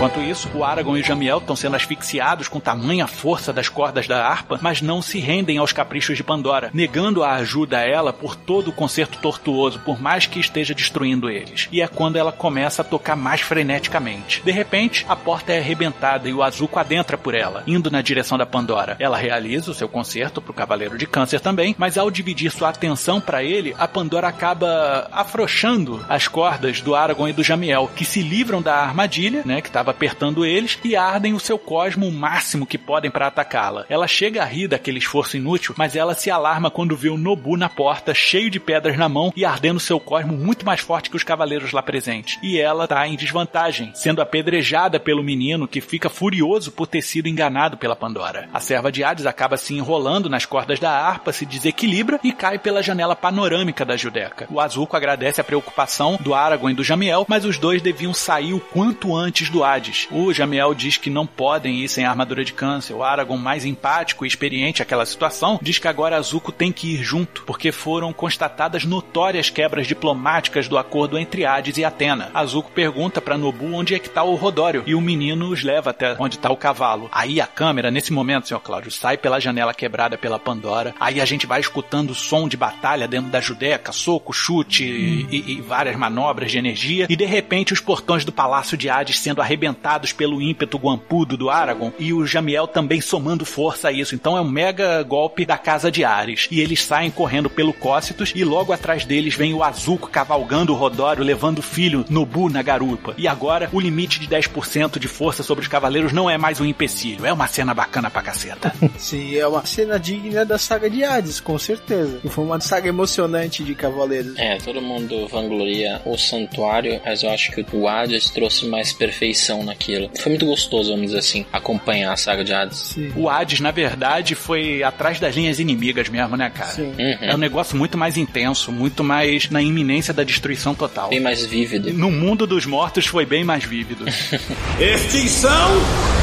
Enquanto isso, o Aragorn e o Jamiel estão sendo asfixiados com tamanha força das cordas da harpa, mas não se rendem aos caprichos de Pandora, negando a ajuda a ela por todo o concerto tortuoso, por mais que esteja destruindo eles. E é quando ela começa a tocar mais freneticamente. De repente, a porta é arrebentada e o Azuko adentra por ela, indo na direção da Pandora. Ela realiza o seu concerto pro Cavaleiro de Câncer também, mas ao dividir sua atenção para ele, a Pandora acaba afrouxando as cordas do Aragorn e do Jamiel, que se livram da armadilha, né, que estava apertando eles, e ardem o seu cosmo o máximo que podem para atacá-la. Ela chega a rir daquele esforço inútil, mas ela se alarma quando vê o Nobu na porta, cheio de pedras na mão e ardendo seu cosmo muito mais forte que os cavaleiros lá presentes. E ela tá em desvantagem, sendo apedrejada pelo menino que fica furioso por ter sido enganado pela Pandora. A serva de Hades acaba se enrolando nas cordas da harpa, se desequilibra e cai pela janela panorâmica da Judeca. O Azuko agradece a preocupação do Aragorn e do Jamiel, mas os dois deviam sair o quanto antes do Hades. O Jamiel diz que não podem ir sem a armadura de câncer. O Aragorn, mais empático e experiente àquela situação, diz que agora Azuko tem que ir junto, porque foram constatadas notórias quebras diplomáticas do acordo entre Hades e Atena. Azuko pergunta para Nobu onde é que tá o Rodório, e o menino os leva até onde tá o cavalo. Aí a câmera, nesse momento, senhor Cláudio, sai pela janela quebrada pela Pandora. Aí a gente vai escutando o som de batalha dentro da Judeca, soco, chute e, e- e várias manobras de energia. E de repente os portões do Palácio de Hades sendo arrebentados pelo ímpeto guampudo do Aragorn e o Jamiel também somando força a isso. Então é um mega golpe da casa de Ares. E eles saem correndo pelo Cócitos e logo atrás deles vem o Azuko cavalgando o Rodório, levando o filho Nobu na garupa. E agora o limite de 10% de força sobre os cavaleiros não é mais um empecilho. É uma cena bacana pra caceta. <laughs> <laughs> Sim, é uma cena digna da saga de Hades, com certeza. E foi uma saga emocionante de Cavaleiros. É, todo mundo vangloria o santuário, mas eu acho que o Hades trouxe mais perfeição naquilo. Foi muito gostoso, vamos dizer assim, acompanhar a saga de Hades. Sim. O Hades, na verdade, foi atrás das linhas inimigas mesmo, né, cara? Sim. É um negócio muito mais intenso, muito mais na iminência da destruição total. Bem mais vívido. No mundo dos mortos foi bem mais vívido. <laughs> Extinção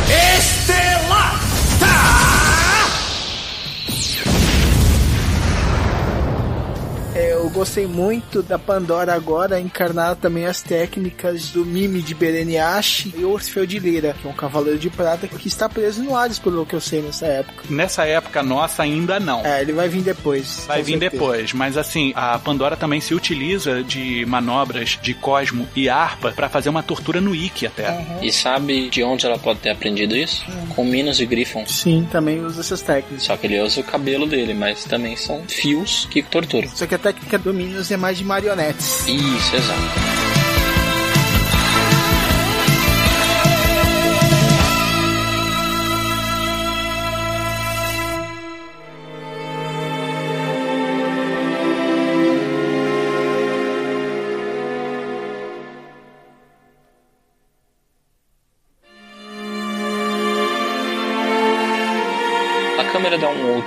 estelar! Eu gostei muito da Pandora agora encarnar também as técnicas do Mime de Bereniashi e Orfeu de Lira, que é um cavaleiro de prata que está preso no Hades, pelo que eu sei nessa época. Nessa época nossa ainda não. É, ele vai vir depois. Vai vir certeza. depois, mas assim, a Pandora também se utiliza de manobras de Cosmo e Harpa pra fazer uma tortura no Ikki até. E sabe de onde ela pode ter aprendido isso? Com Minos e Griffon. Sim, também usa essas técnicas. Só que ele usa o cabelo dele, mas também são fios que torturam. Só que a técnica do Minos é mais de marionetes. Isso, exato.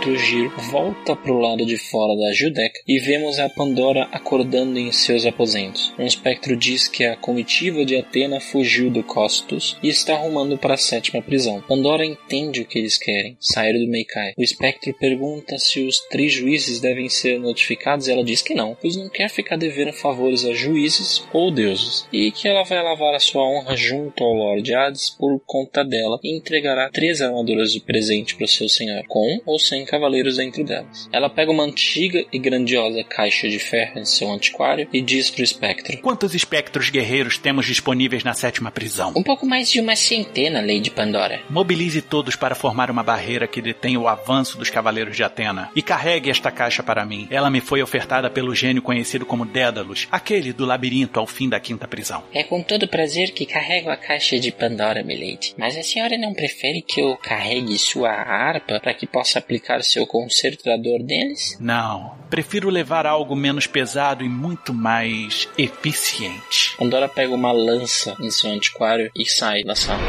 Outro giro, volta para o lado de fora da Judeca e vemos a Pandora acordando em seus aposentos. Um espectro diz que a comitiva de Atena fugiu do Costus e está rumando para a sétima prisão. Pandora entende o que eles querem, sair do Meikai. O espectro pergunta se os três juízes devem ser notificados e ela diz que não, pois não quer ficar devendo favores a juízes ou deuses, e que ela vai lavar a sua honra junto ao Lord Hades por conta dela e entregará três armaduras de presente para o seu senhor, com ou sem cavaleiros dentro delas. Ela pega uma antiga e grandiosa caixa de ferro em seu antiquário e diz para o espectro: Quantos espectros guerreiros temos disponíveis na sétima prisão? Um pouco mais de uma centena, Lady Pandora. Mobilize todos para formar uma barreira que detém o avanço dos cavaleiros de Atena e carregue esta caixa para mim. Ela me foi ofertada pelo gênio conhecido como Dédalus, aquele do labirinto ao fim da quinta prisão. É com todo prazer que carrego a caixa de Pandora, milady. Mas a senhora não prefere que eu carregue sua harpa para que possa aplicar seu concertador deles? Não, prefiro levar algo menos pesado e muito mais eficiente. Pandora pega uma lança em seu antiquário e sai da sala.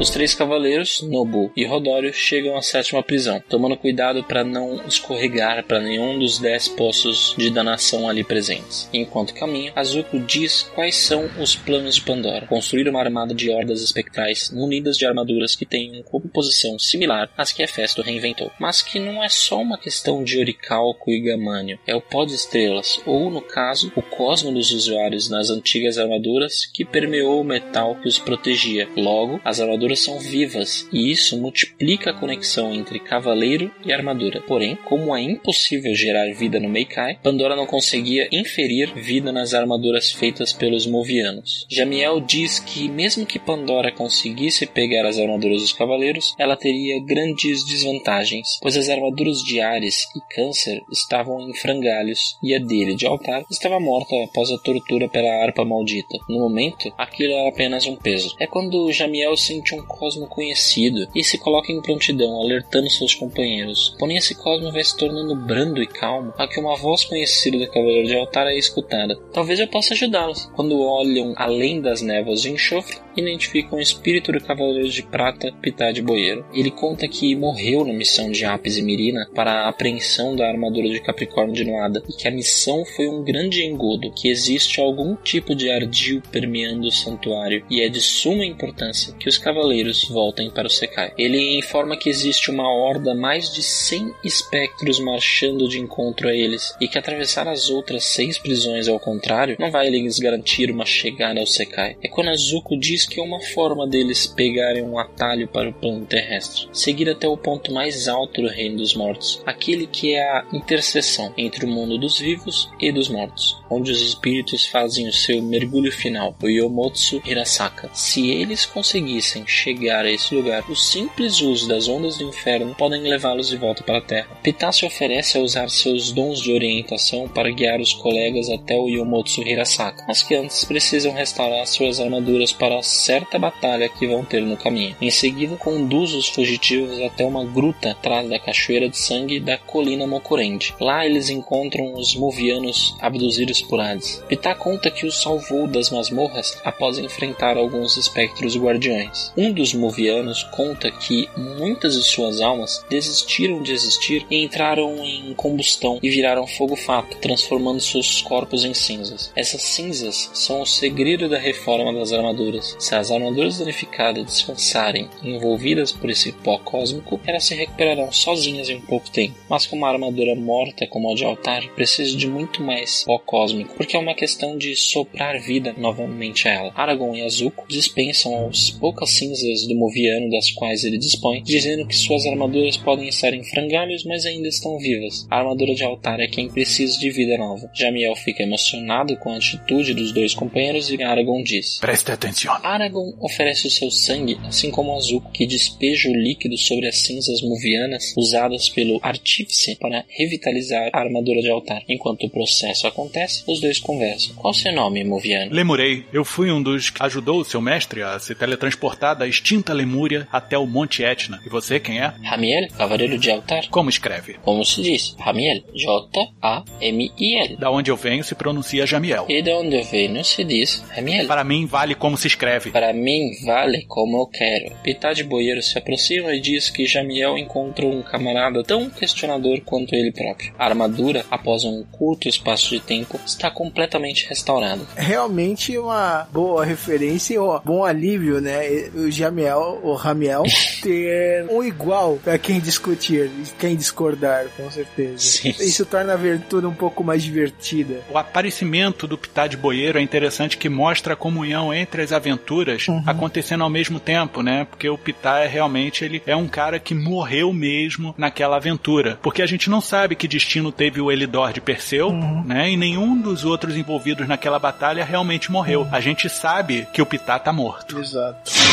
Os três cavaleiros, Nobu e Rodório, chegam à sétima prisão, tomando cuidado para não escorregar para nenhum dos dez poços de danação ali presentes. Enquanto caminham, Azuko diz quais são os planos de Pandora: construir uma armada de hordas espectrais munidas de armaduras que tenham composição similar às que Hefesto reinventou, mas que não é só uma questão de oricalco e gamânio, é o pó de estrelas, ou no caso, o cosmo dos usuários nas antigas armaduras que permeou o metal que os protegia. Logo, as armaduras são vivas e isso multiplica a conexão entre cavaleiro e armadura. Porém, como é impossível gerar vida no Meikai, Pandora não conseguia inferir vida nas armaduras feitas pelos Movianos. Jamiel diz que mesmo que Pandora conseguisse pegar as armaduras dos cavaleiros, ela teria grandes desvantagens, pois as armaduras de Ares e Câncer estavam em frangalhos e a dele de altar estava morta após a tortura pela harpa maldita. No momento, aquilo era apenas um peso. É quando Jamiel sente um cosmo conhecido e se coloca em prontidão, alertando seus companheiros. Porém, esse cosmo vai se tornando brando e calmo, a que uma voz conhecida do Cavaleiro de Altar é escutada. Talvez eu possa ajudá-los. Quando olham além das névoas de enxofre, identificam o espírito do Cavaleiro de Prata, Pitá de Boeiro. Ele conta que morreu na missão de Apis e Mirina para a apreensão da armadura de Capricórnio de Noada e que a missão foi um grande engodo, que existe algum tipo de ardil permeando o santuário e é de suma importância que os cavaleiros voltem para o Sekai. Ele informa que existe uma horda mais de 100 espectros marchando de encontro a eles e que atravessar as outras seis prisões ao contrário não vai lhes garantir uma chegada ao Sekai. É quando Azuko diz que é uma forma deles pegarem um atalho para o plano terrestre, seguir até o ponto mais alto do reino dos mortos, aquele que é a interseção entre o mundo dos vivos e dos mortos, onde os espíritos fazem o seu mergulho final, o Yomotsu Hirasaka. Se eles conseguissem chegar a esse lugar, o simples uso das ondas do inferno podem levá-los de volta para a Terra. Pitá se oferece a usar seus dons de orientação para guiar os colegas até o Yomotsu Hirasaka, mas que antes precisam restaurar suas armaduras para certa batalha que vão ter no caminho. Em seguida, conduz os fugitivos até uma gruta atrás da cachoeira de sangue da colina Mokurende. Lá eles encontram os movianos abduzidos por Hades. Pitá conta que os salvou das masmorras após enfrentar alguns espectros guardiões. Um dos movianos conta que muitas de suas almas desistiram de existir e entraram em combustão e viraram fogo-fato, transformando seus corpos em cinzas. Essas cinzas são o segredo da reforma das armaduras. Se as armaduras danificadas descansarem envolvidas por esse pó cósmico, elas se recuperarão sozinhas em pouco tempo. Mas com uma armadura morta como a de altar, precisa de muito mais pó cósmico, porque é uma questão de soprar vida novamente a ela. Aragorn e Azuko dispensam as poucas cinzas do Moviano das quais ele dispõe, dizendo que suas armaduras podem estar em frangalhos, mas ainda estão vivas. A armadura de altar é quem precisa de vida nova. Jamiel fica emocionado com a atitude dos dois companheiros e Aragorn diz: Preste atenção. Aragorn oferece o seu sangue, assim como Azuko, que despeja o líquido sobre as cinzas movianas usadas pelo artífice para revitalizar a armadura de altar. Enquanto o processo acontece, os dois conversam. Qual seu nome, Moviano? Lemurei, eu fui um dos que ajudou o seu mestre a se teletransportar da extinta Lemúria até o Monte Etna. E você, quem é? Ramiel, cavaleiro de altar. Como escreve? Como se diz? Ramiel. J-A-M-I-L. Da onde eu venho se pronuncia Jamiel. E de onde eu venho se diz Ramiel. Para mim, vale como se escreve. Para mim, vale como eu quero. Pitá de Boeiro se aproxima e diz que Jamiel encontrou um camarada tão questionador quanto ele próprio. A armadura, após um curto espaço de tempo, está completamente restaurada. Realmente uma boa referência e um bom alívio, né? O Jamiel, o Ramiel, <laughs> ter um igual para quem discutir, quem discordar, com certeza. Sim. Isso torna a aventura um pouco mais divertida. O aparecimento do Pitá de Boeiro é interessante que mostra a comunhão entre as aventuras acontecendo ao mesmo tempo, né? Porque o Pitá é realmente ele é um cara que morreu mesmo naquela aventura. Porque a gente não sabe que destino teve o Elidor de Perseu, né? E nenhum dos outros envolvidos naquela batalha realmente morreu. A gente sabe que o Pitá tá morto. Exato.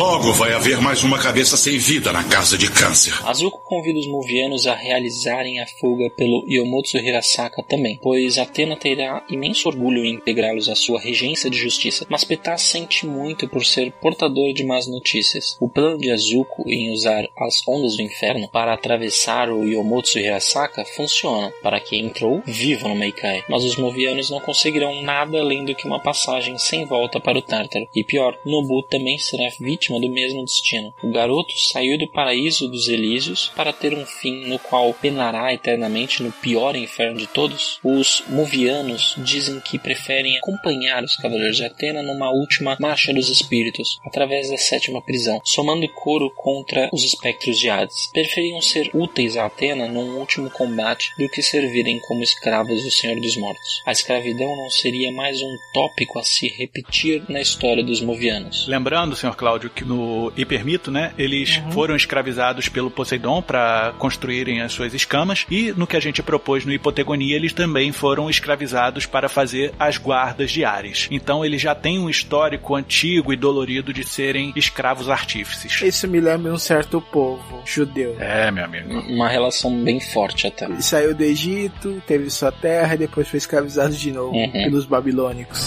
Logo vai haver mais uma cabeça sem vida na casa de câncer. Azuko convida os Movianos a realizarem a fuga pelo Yomotsu Hirasaka também, pois Atena terá imenso orgulho em integrá-los à sua regência de justiça, mas Petá sente muito por ser portador de más notícias. O plano de Azuko em usar as ondas do inferno para atravessar o Yomotsu Hirasaka funciona, para quem entrou vivo no Meikai, mas os Movianos não conseguirão nada além do que uma passagem sem volta para o Tártaro. E pior, Nobu também será vítima do mesmo destino. O garoto saiu do paraíso dos Elísios para ter um fim no qual penará eternamente no pior inferno de todos. Os Movianos dizem que preferem acompanhar os Cavaleiros de Atena numa última marcha dos espíritos, através da sétima prisão, somando coro contra os espectros de Hades. Preferiam ser úteis a Atena num último combate do que servirem como escravos do Senhor dos Mortos. A escravidão não seria mais um tópico a se repetir na história dos Movianos. Lembrando, senhor Cláudio, no Hipermito, né, eles foram escravizados pelo Poseidon para construírem as suas escamas e no que a gente propôs no Hipotegonia, eles também foram escravizados para fazer as guardas de Ares. Então eles já têm um histórico antigo e dolorido de serem escravos artífices. Isso me lembra um certo povo judeu. É, meu amigo. Uma relação bem forte até. Ele saiu do Egito, teve sua terra e depois foi escravizado de novo Uhum. pelos babilônicos.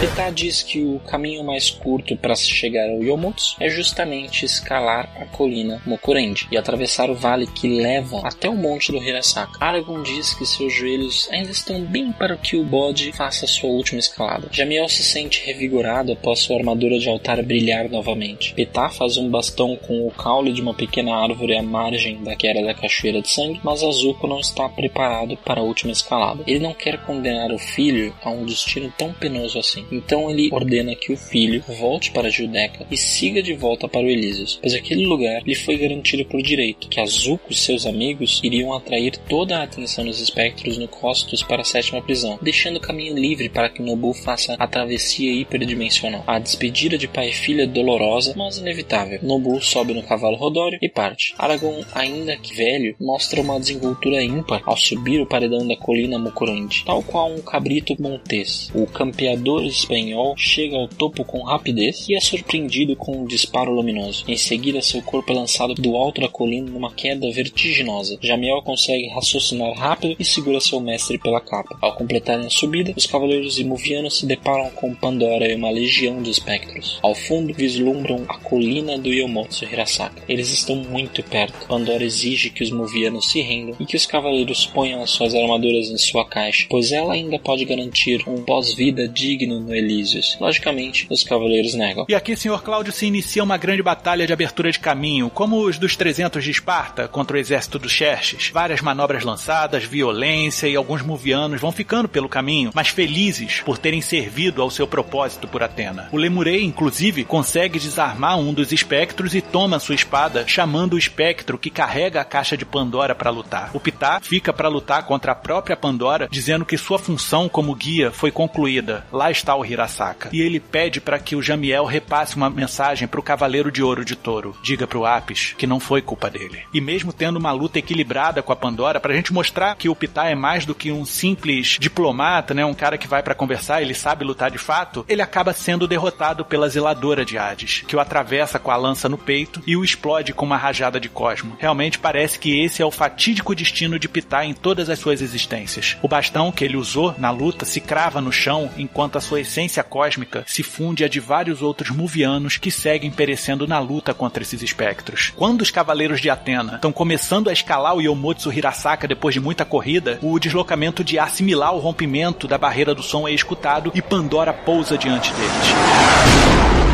Pitá diz que o caminho mais curto para se chegar ao Yomotsu é justamente escalar a colina Mokurendi e atravessar o vale que leva até o monte do Hirasaka. Aragorn diz que seus joelhos ainda estão bem para que o bode faça sua última escalada. Jamiel se sente revigorado após sua armadura de altar brilhar novamente. Pitá faz um bastão com o caule de uma pequena árvore à margem da queda da cachoeira de sangue, mas Azuko não está preparado para a última escalada. Ele não quer condenar o filho a um destino tão penoso assim. Então ele ordena que o filho volte para Judeca e siga de volta para o Elísios, pois aquele lugar lhe foi garantido por direito, que Azuko e seus amigos iriam atrair toda a atenção dos espectros no Costos para a sétima prisão, deixando o caminho livre para que Nobu faça a travessia hiperdimensional. A despedida de pai e filha é dolorosa, mas inevitável. Nobu sobe no cavalo rodório e parte. Aragorn, ainda que velho, mostra uma desenvoltura ímpar ao subir o paredão da colina Mukurandi, tal qual um cabrito montês. O campeador espanhol chega ao topo com rapidez e é surpreendido com um disparo luminoso. Em seguida, seu corpo é lançado do alto da colina numa queda vertiginosa. Jamiel consegue raciocinar rápido e segura seu mestre pela capa. Ao completarem a subida, os cavaleiros imuvianos se deparam com Pandora e uma legião de espectros. Ao fundo, vislumbram a colina do Yomotsu Hirasaka. Eles estão muito perto. Pandora exige que os movianos se rendam e que os cavaleiros ponham as suas armaduras em sua caixa, pois ela ainda pode garantir um pós-vida digno no Elísios. Logicamente, os cavaleiros negam. E aqui, senhor Cláudio, se inicia uma grande batalha de abertura de caminho, como os dos 300 de Esparta contra o exército dos Xerxes. Várias manobras lançadas, violência e alguns movianos vão ficando pelo caminho, mas felizes por terem servido ao seu propósito por Atena. O Lemurei, inclusive, consegue desarmar um dos espectros e toma sua espada, chamando o espectro que carrega a caixa de Pandora para lutar. O Pitá fica para lutar contra a própria Pandora, dizendo que sua função como guia foi concluída. Lá está o Hirasaka. E ele pede para que o Jamiel repasse uma mensagem para o Cavaleiro de Ouro de Touro. Diga pro Apis que não foi culpa dele. E mesmo tendo uma luta equilibrada com a Pandora, pra gente mostrar que o Pitá é mais do que um simples diplomata, né? Um cara que vai para conversar, ele sabe lutar de fato, ele acaba sendo derrotado pela zeladora de Hades, que o atravessa com a lança no peito e o explode com uma rajada de cosmo. Realmente parece que esse é o fatídico destino de Pitá em todas as suas existências. O bastão que ele usou na luta se crava no chão enquanto a sua essência cósmica se funde a de vários outros muvianos que seguem perecendo na luta contra esses espectros. Quando os cavaleiros de Atena estão começando a escalar o Yomotsu Hirasaka depois de muita corrida, o deslocamento de assimilar o rompimento da barreira do som é escutado e Pandora pousa diante deles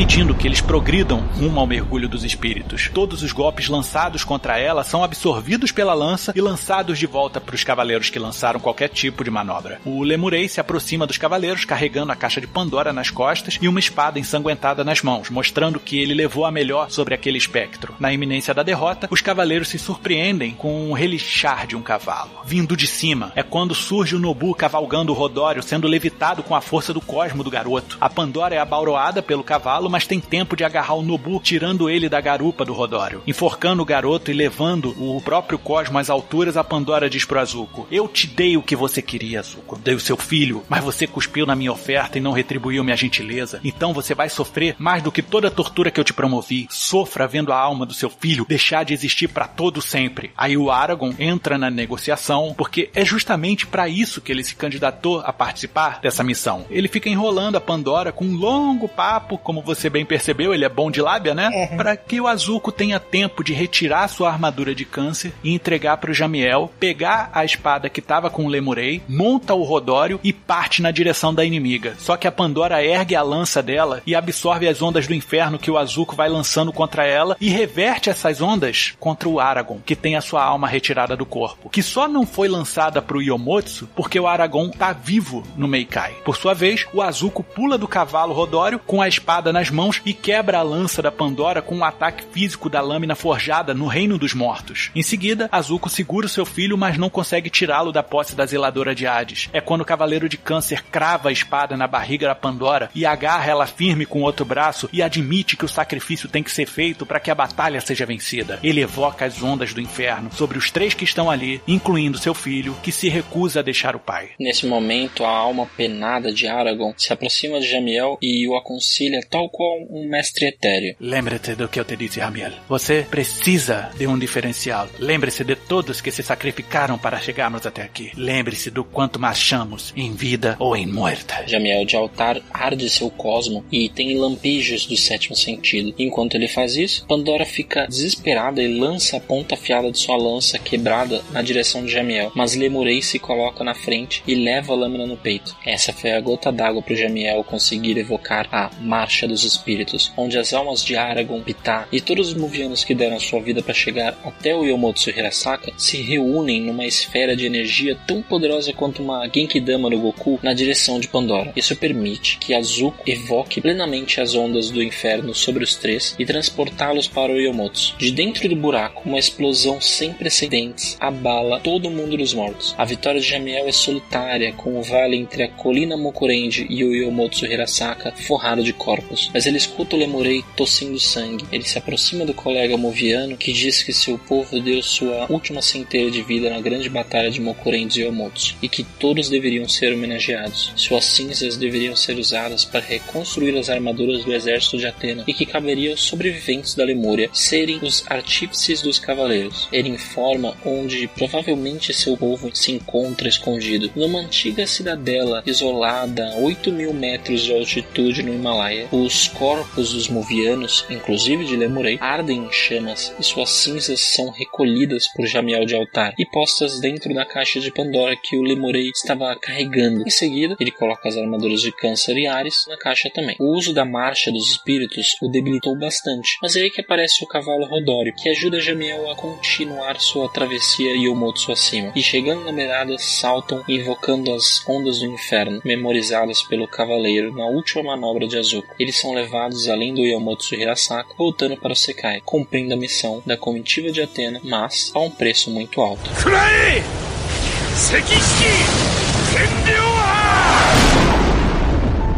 impedindo que eles progridam rumo ao mergulho dos espíritos. Todos os golpes lançados contra ela são absorvidos pela lança e lançados de volta para os cavaleiros que lançaram qualquer tipo de manobra. O Lemurei se aproxima dos cavaleiros carregando a caixa de Pandora nas costas e uma espada ensanguentada nas mãos, mostrando que ele levou a melhor sobre aquele espectro. Na iminência da derrota, os cavaleiros se surpreendem com um relixar de um cavalo. Vindo de cima, é quando surge o Nobu cavalgando o Rodório, sendo levitado com a força do cosmo do garoto. A Pandora é abauroada pelo cavalo cavalo, mas tem tempo de agarrar o Nobu, tirando ele da garupa do Rodório. Enforcando o garoto e levando o próprio Cosmo às alturas, a Pandora diz pro Azuko: Eu te dei o que você queria, Azuko. Dei o seu filho, mas você cuspiu na minha oferta e não retribuiu minha gentileza. Então você vai sofrer mais do que toda a tortura que eu te promovi. Sofra vendo a alma do seu filho deixar de existir para todo sempre. Aí o Aragorn entra na negociação, porque é justamente para isso que ele se candidatou a participar dessa missão. Ele fica enrolando a Pandora com um longo papo, como como você bem percebeu, ele é bom de lábia, né? É. Para que o Azuko tenha tempo de retirar sua armadura de câncer e entregar para o Jamiel, pegar a espada que estava com o Lemurei, monta o Rodório e parte na direção da inimiga. Só que a Pandora ergue a lança dela e absorve as ondas do inferno que o Azuko vai lançando contra ela e reverte essas ondas contra o Aragorn, que tem a sua alma retirada do corpo, que só não foi lançada para o Yomotsu porque o Aragorn tá vivo no Meikai. Por sua vez, o Azuko pula do cavalo Rodório com a espada espada nas mãos e quebra a lança da Pandora com um ataque físico da lâmina forjada no reino dos mortos. Em seguida, Azuko segura seu filho, mas não consegue tirá-lo da posse da zeladora de Hades. É quando o Cavaleiro de Câncer crava a espada na barriga da Pandora e agarra ela firme com o outro braço e admite que o sacrifício tem que ser feito para que a batalha seja vencida. Ele evoca as ondas do inferno sobre os três que estão ali, incluindo seu filho, que se recusa a deixar o pai. Nesse momento, a alma penada de Aragorn se aproxima de Jamiel e o aconselha tal qual um mestre etéreo. Lembre-se do que eu te disse, Ramiel. Você precisa de um diferencial. Lembre-se de todos que se sacrificaram para chegarmos até aqui. Lembre-se do quanto marchamos, em vida ou em morte. Jamiel de altar arde seu cosmo e tem lampejos do sétimo sentido. Enquanto ele faz isso, Pandora fica desesperada e lança a ponta afiada de sua lança quebrada na direção de Jamiel. Mas Lemurei se coloca na frente e leva a lâmina no peito. Essa foi a gota d'água para Jamiel conseguir evocar a marcha Marcha dos Espíritos, onde as almas de Aragorn, Pitá e todos os Muvianos que deram sua vida para chegar até o Yomotsu Hirasaka se reúnem numa esfera de energia tão poderosa quanto uma Genkidama no Goku na direção de Pandora. Isso permite que Azuko evoque plenamente as ondas do inferno sobre os três e transportá-los para o Yomotsu. De dentro do buraco, uma explosão sem precedentes abala todo o mundo dos mortos. A vitória de Jamiel é solitária, com o vale entre a colina Mokurenji e o Yomotsu Hirasaka forrado de corpos, mas ele escuta o Lemurei tossindo sangue. Ele se aproxima do colega moviano, que diz que seu povo deu sua última centelha de vida na grande batalha de Mokuren Yomotsu, e que todos deveriam ser homenageados. Suas cinzas deveriam ser usadas para reconstruir as armaduras do exército de Atena, e que caberia aos sobreviventes da Lemúria serem os artífices dos cavaleiros. Ele informa onde provavelmente seu povo se encontra escondido, numa antiga cidadela isolada a 8 mil metros de altitude no Himalaia, os corpos dos movianos, inclusive de Lemurei, ardem em chamas e suas cinzas são recolhidas por Jamiel de altar e postas dentro da caixa de Pandora que o Lemurei estava carregando. Em seguida, ele coloca as armaduras de Câncer e Ares na caixa também. O uso da marcha dos espíritos o debilitou bastante, mas é aí que aparece o cavalo Rodório, que ajuda Jamiel a continuar sua travessia e o Motsu acima. E chegando na beirada, saltam invocando as ondas do inferno, memorizadas pelo cavaleiro na última manobra de Azuko eles são levados além do Yamotsu Hirasaka, voltando para o Sekai, cumprindo a missão da comitiva de Atena, mas a um preço muito alto.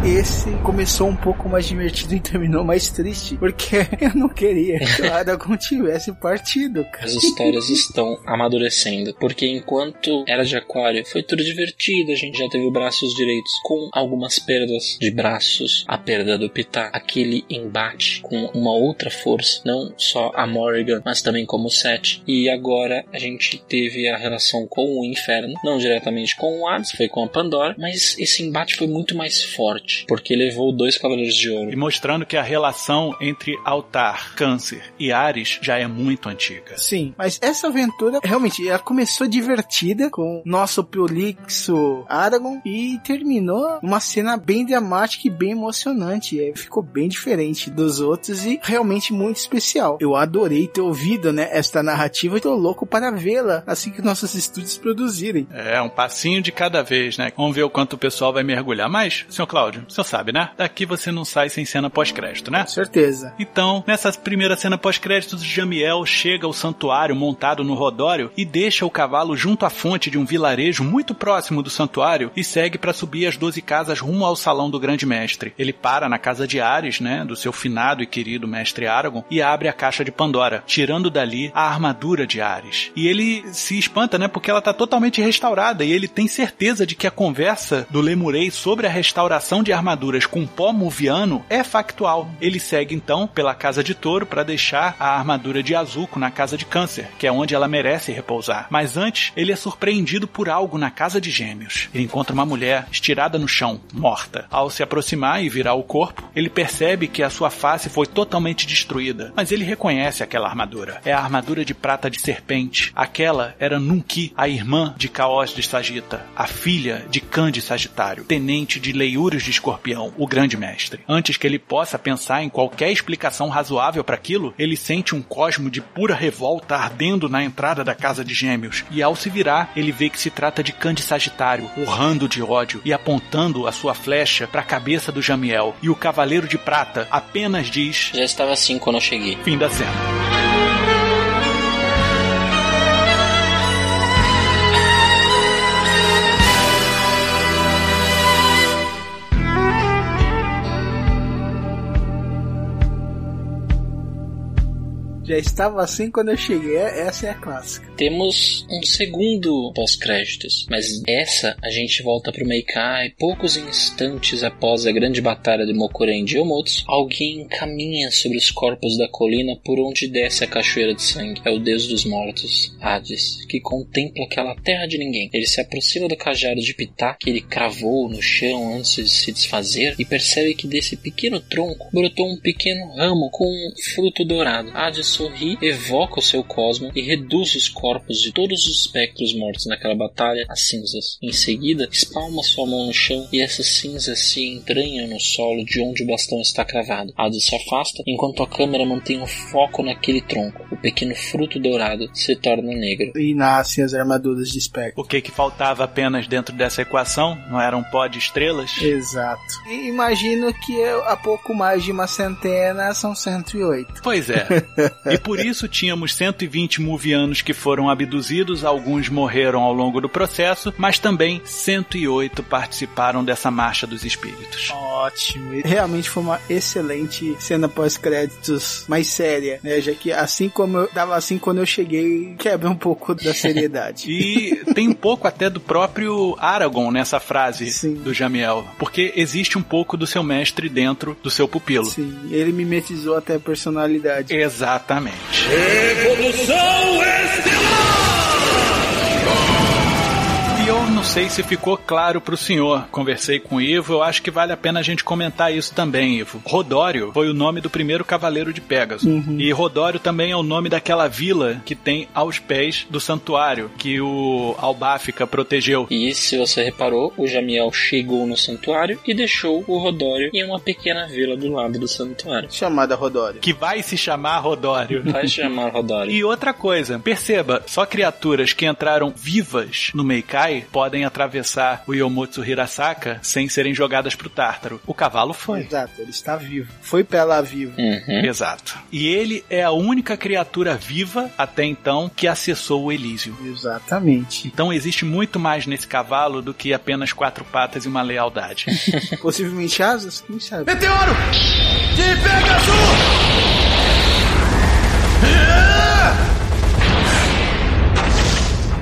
Esse começou um pouco mais divertido e terminou mais triste, porque <laughs> eu não queria que o Aragorn tivesse partido, cara. As histórias estão amadurecendo, porque enquanto era de Aquário foi tudo divertido, a gente já teve braços direitos com algumas perdas de braços, a perda do Pitá, aquele embate com uma outra força, não só a Morrigan, mas também como o Seth. E agora a gente teve a relação com o Inferno, não diretamente com o Hades, foi com a Pandora, mas esse embate foi muito mais forte, porque levou dois Cavaleiros de Ouro. E mostrando que a relação entre Altar, Câncer e Ares já é muito antiga. Sim, mas essa aventura realmente ela começou divertida com nosso prolixo Aragorn e terminou uma cena bem dramática e bem emocionante. E ficou bem diferente dos outros e realmente muito especial. Eu adorei ter ouvido, né, esta narrativa e tô louco para vê-la assim que nossos estúdios produzirem. É, um passinho de cada vez, né? Vamos ver o quanto o pessoal vai mergulhar. Mas, senhor Cláudio, senhor sabe, né? Daqui você não sai sem cena pós-crédito, né? Certeza. Então, nessa primeira cena pós-créditos, Jamiel chega ao santuário montado no rodório e deixa o cavalo junto à fonte de um vilarejo muito próximo do santuário e segue para subir as doze casas rumo ao salão do grande mestre. Ele para na casa de Ares, né, do seu finado e querido mestre Aragorn, e abre a caixa de Pandora, tirando dali a armadura de Ares. E ele se espanta, né, porque ela tá totalmente restaurada e ele tem certeza de que a conversa do Lemurei sobre a restauração de armaduras com pó muviano é factual. Ele segue então pela casa de Touro para deixar a armadura de Azuko na casa de Câncer, que é onde ela merece repousar. Mas antes, ele é surpreendido por algo na casa de Gêmeos. Ele encontra uma mulher estirada no chão, morta. Ao se aproximar e virar o corpo, ele percebe que a sua face foi totalmente destruída, mas ele reconhece aquela armadura. É a armadura de prata de serpente. Aquela era Nunki, a irmã de Caos de Sagita, a filha de Khan de Sagitário, tenente de Leiúrios de Escorpião, o grande mestre. Antes que ele possa pensar em qualquer explicação razoável para aquilo, ele sente um cosmo de pura revolta ardendo na entrada da casa de Gêmeos, e ao se virar, ele vê que se trata de Khan de Sagitário, urrando de ódio e apontando a sua flecha para a cabeça do Jamiel. E o Cavaleiro de Prata apenas diz: Já estava assim quando eu cheguei. Fim da cena. Já estava assim quando eu cheguei. Essa é a clássica. Temos um segundo pós-créditos, mas essa a gente volta pro Meikai poucos instantes após a grande batalha de Mokuren de Omotsu. Alguém caminha sobre os corpos da colina por onde desce a cachoeira de sangue. É o deus dos mortos, Hades, que contempla aquela terra de ninguém. Ele se aproxima do cajado de Pitá que ele cravou no chão antes de se desfazer e percebe que desse pequeno tronco brotou um pequeno ramo com um fruto dourado. Hades sorri, evoca o seu cosmo e reduz os corpos de todos os espectros mortos naquela batalha a cinzas. Em seguida, espalma sua mão no chão e essas cinzas se entranham no solo de onde o bastão está cravado. Hades se afasta enquanto a câmera mantém o foco naquele tronco. O pequeno fruto dourado se torna negro. E nascem as armaduras de espectro. O que que faltava apenas dentro dessa equação? Não era um pó de estrelas? Exato. E imagino que há pouco mais de uma centena são 108. Pois é. <laughs> E por isso tínhamos 120 muvianos que foram abduzidos, alguns morreram ao longo do processo, mas também 108 participaram dessa marcha dos espíritos. Ótimo. Realmente foi uma excelente cena pós-créditos mais séria, né? Já que assim como eu tava assim quando eu cheguei, quebra um pouco da <laughs> seriedade. e tem um pouco até do próprio Aragorn nessa frase Sim. do Jamiel, porque existe um pouco do seu mestre dentro do seu pupilo. Sim, ele mimetizou até a personalidade. Exatamente. Evolução E sei se ficou claro pro senhor. Conversei com o Ivo, eu acho que vale a pena a gente comentar isso também, Ivo. Rodório foi o nome do primeiro cavaleiro de Pégaso. E Rodório também é o nome daquela vila que tem aos pés do santuário que o Albáfica protegeu. E se você reparou, o Jamiel chegou no santuário e deixou o Rodório em uma pequena vila do lado do santuário. Chamada Rodório. Que vai se chamar Rodório. Vai chamar Rodório. E outra coisa, perceba, só criaturas que entraram vivas no Meikai podem podem atravessar o Yomotsu Hirasaka sem serem jogadas pro Tártaro. O cavalo foi. Exato, ele está vivo. Foi pra lá vivo. Uhum. Exato. E ele é a única criatura viva até então que acessou o Elísio. Exatamente. Então existe muito mais nesse cavalo do que apenas quatro patas e uma lealdade. <laughs> Possivelmente asas? Quem sabe? Meteoro! De Pegasus!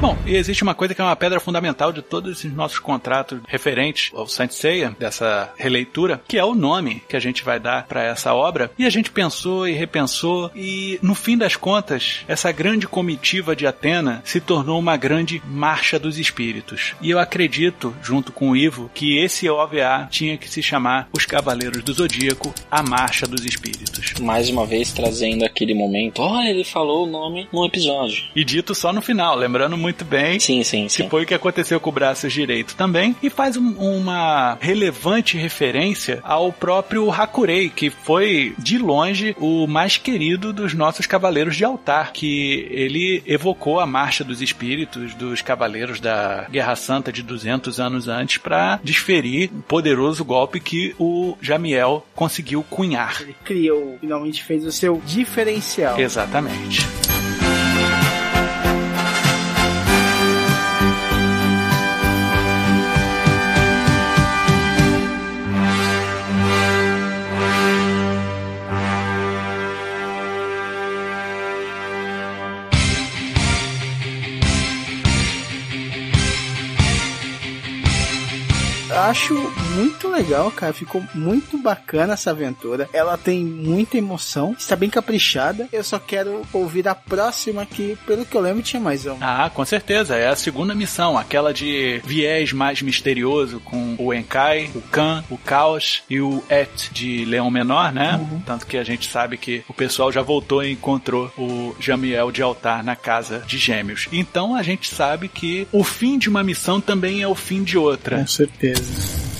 Bom, e existe uma coisa que é uma pedra fundamental de todos esses nossos contratos referentes ao Saint Seiya, dessa releitura, que é o nome que a gente vai dar para essa obra. E a gente pensou e repensou e no fim das contas, essa grande comitiva de Atena se tornou uma grande marcha dos espíritos. E eu acredito, junto com o Ivo, que esse OVA tinha que se chamar Os Cavaleiros do Zodíaco, a Marcha dos Espíritos. Mais uma vez trazendo aquele momento, olha, ele falou o nome no episódio. E dito só no final, lembrando muito muito bem. Sim, sim, sim. Que foi o que aconteceu com o braço direito também. E faz um, uma relevante referência ao próprio Hakurei, que foi, de longe, o mais querido dos nossos cavaleiros de altar, que ele evocou a marcha dos espíritos dos cavaleiros da Guerra Santa de 200 anos antes para desferir o poderoso golpe que o Jamiel conseguiu cunhar. Ele criou, finalmente fez o seu diferencial. Exatamente. Acho muito legal, cara. Ficou muito bacana essa aventura. Ela tem muita emoção, está bem caprichada. Eu só quero ouvir a próxima que, pelo que eu lembro, tinha mais uma. Ah, com certeza. É a segunda missão, aquela de viés mais misterioso com o Enkai, o Kan, o Caos e o Et de Leão Menor, né? Uhum. Tanto que a gente sabe que o pessoal já voltou e encontrou o Jamiel de altar na casa de Gêmeos. Então a gente sabe que o fim de uma missão também é o fim de outra. Com certeza.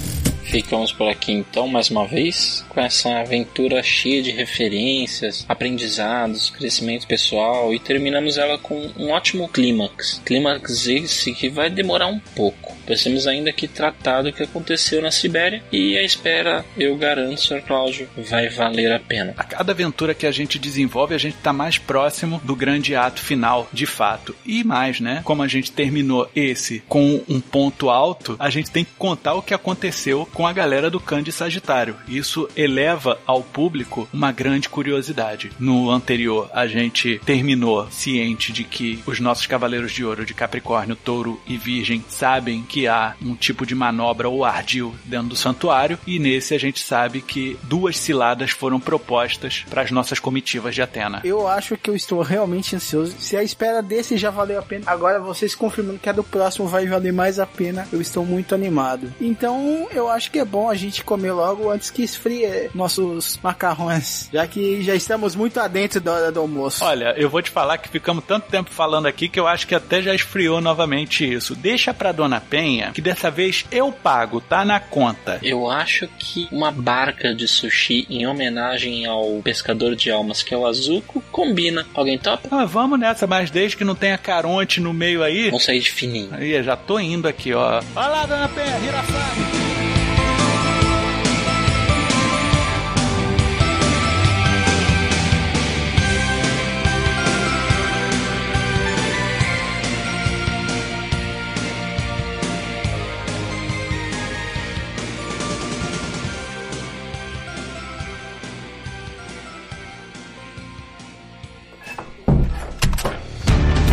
Ficamos por aqui então mais uma vez com essa aventura cheia de referências, aprendizados, crescimento pessoal e terminamos ela com um ótimo clímax. Clímax esse que vai demorar um pouco. Pois temos ainda que tratar do que aconteceu na Sibéria e a espera, eu garanto, Sr. Cláudio, vai valer a pena. A cada aventura que a gente desenvolve, a gente está mais próximo do grande ato final, de fato. E mais, né? Como a gente terminou esse com um ponto alto, a gente tem que contar o que aconteceu com a galera do Cande Sagitário. Isso eleva ao público uma grande curiosidade. No anterior, a gente terminou ciente de que os nossos Cavaleiros de Ouro de Capricórnio, Touro e Virgem sabem que há um tipo de manobra ou ardil dentro do santuário, e nesse a gente sabe que duas ciladas foram propostas para as nossas comitivas de Atena. Eu acho que eu estou realmente ansioso. Se a espera desse já valeu a pena, agora vocês confirmando que a do próximo vai valer mais a pena, eu estou muito animado. Então, eu acho acho que é bom a gente comer logo antes que esfrie nossos macarrões, já que já estamos muito adentro da hora do almoço. Olha, eu vou te falar que ficamos tanto tempo falando aqui que eu acho que até já esfriou novamente isso. Deixa pra Dona Penha, que dessa vez eu pago, tá na conta. Eu acho que uma barca de sushi em homenagem ao pescador de almas, que é o Azuko, combina. Alguém topa? Ah, vamos nessa, mas desde que não tenha caronte no meio aí. Vamos sair de fininho. Aí, já tô indo aqui, ó. Olha lá, Dona Penha, Hirasami.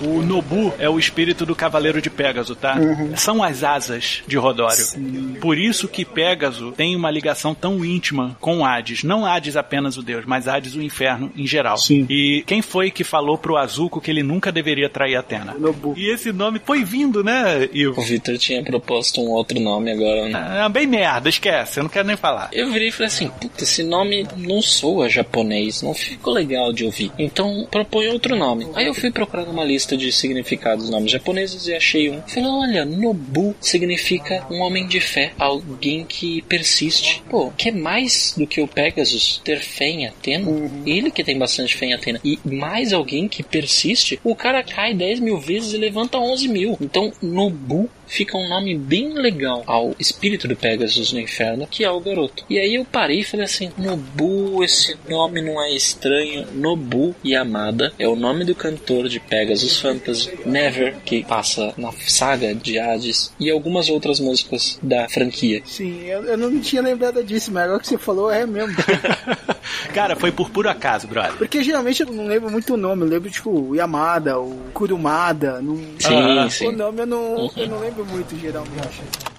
O Nobu é o espírito do Cavaleiro de Pégaso, tá? Uhum. São as asas de Rodório. Sim. Por isso que Pégaso tem uma ligação tão íntima com Hades. Não Hades apenas o deus, mas Hades o inferno em geral. Sim. E quem foi que falou pro Azuko que ele nunca deveria trair Atena? Nobu. E esse nome foi vindo, né, Ivo? O Victor tinha proposto um outro nome agora. Né? Ah, bem merda, esquece, eu não quero nem falar. Eu virei e falei assim, puta, esse nome não soa japonês, não ficou legal de ouvir. Então propõe outro nome. Aí eu fui procurar numa lista de significados dos nomes japoneses e achei um. Falei, olha, Nobu significa um homem de fé, alguém que persiste. Pô, que é mais do que o Pegasus ter fé em Atena? Uhum. Ele que tem bastante fé em Atena. E mais alguém que persiste, o cara cai 10 mil vezes e levanta 11 mil. Então, Nobu fica um nome bem legal ao espírito do Pegasus no inferno, que é o garoto. E aí eu parei e falei assim: Nobu, esse nome não é estranho. Nobu Yamada é o nome do cantor de Pegasus Fantasy, Never, que passa na saga de Hades, e algumas outras músicas da franquia. Sim, eu, eu não tinha lembrado disso, mas agora que você falou é mesmo. <laughs> Cara, foi por puro acaso, brother. Porque geralmente eu não lembro muito o nome, eu lembro tipo o Yamada, o Kurumada. Não... Sim, ah, sim. O nome eu não, uhum. eu não lembro muito, geralmente.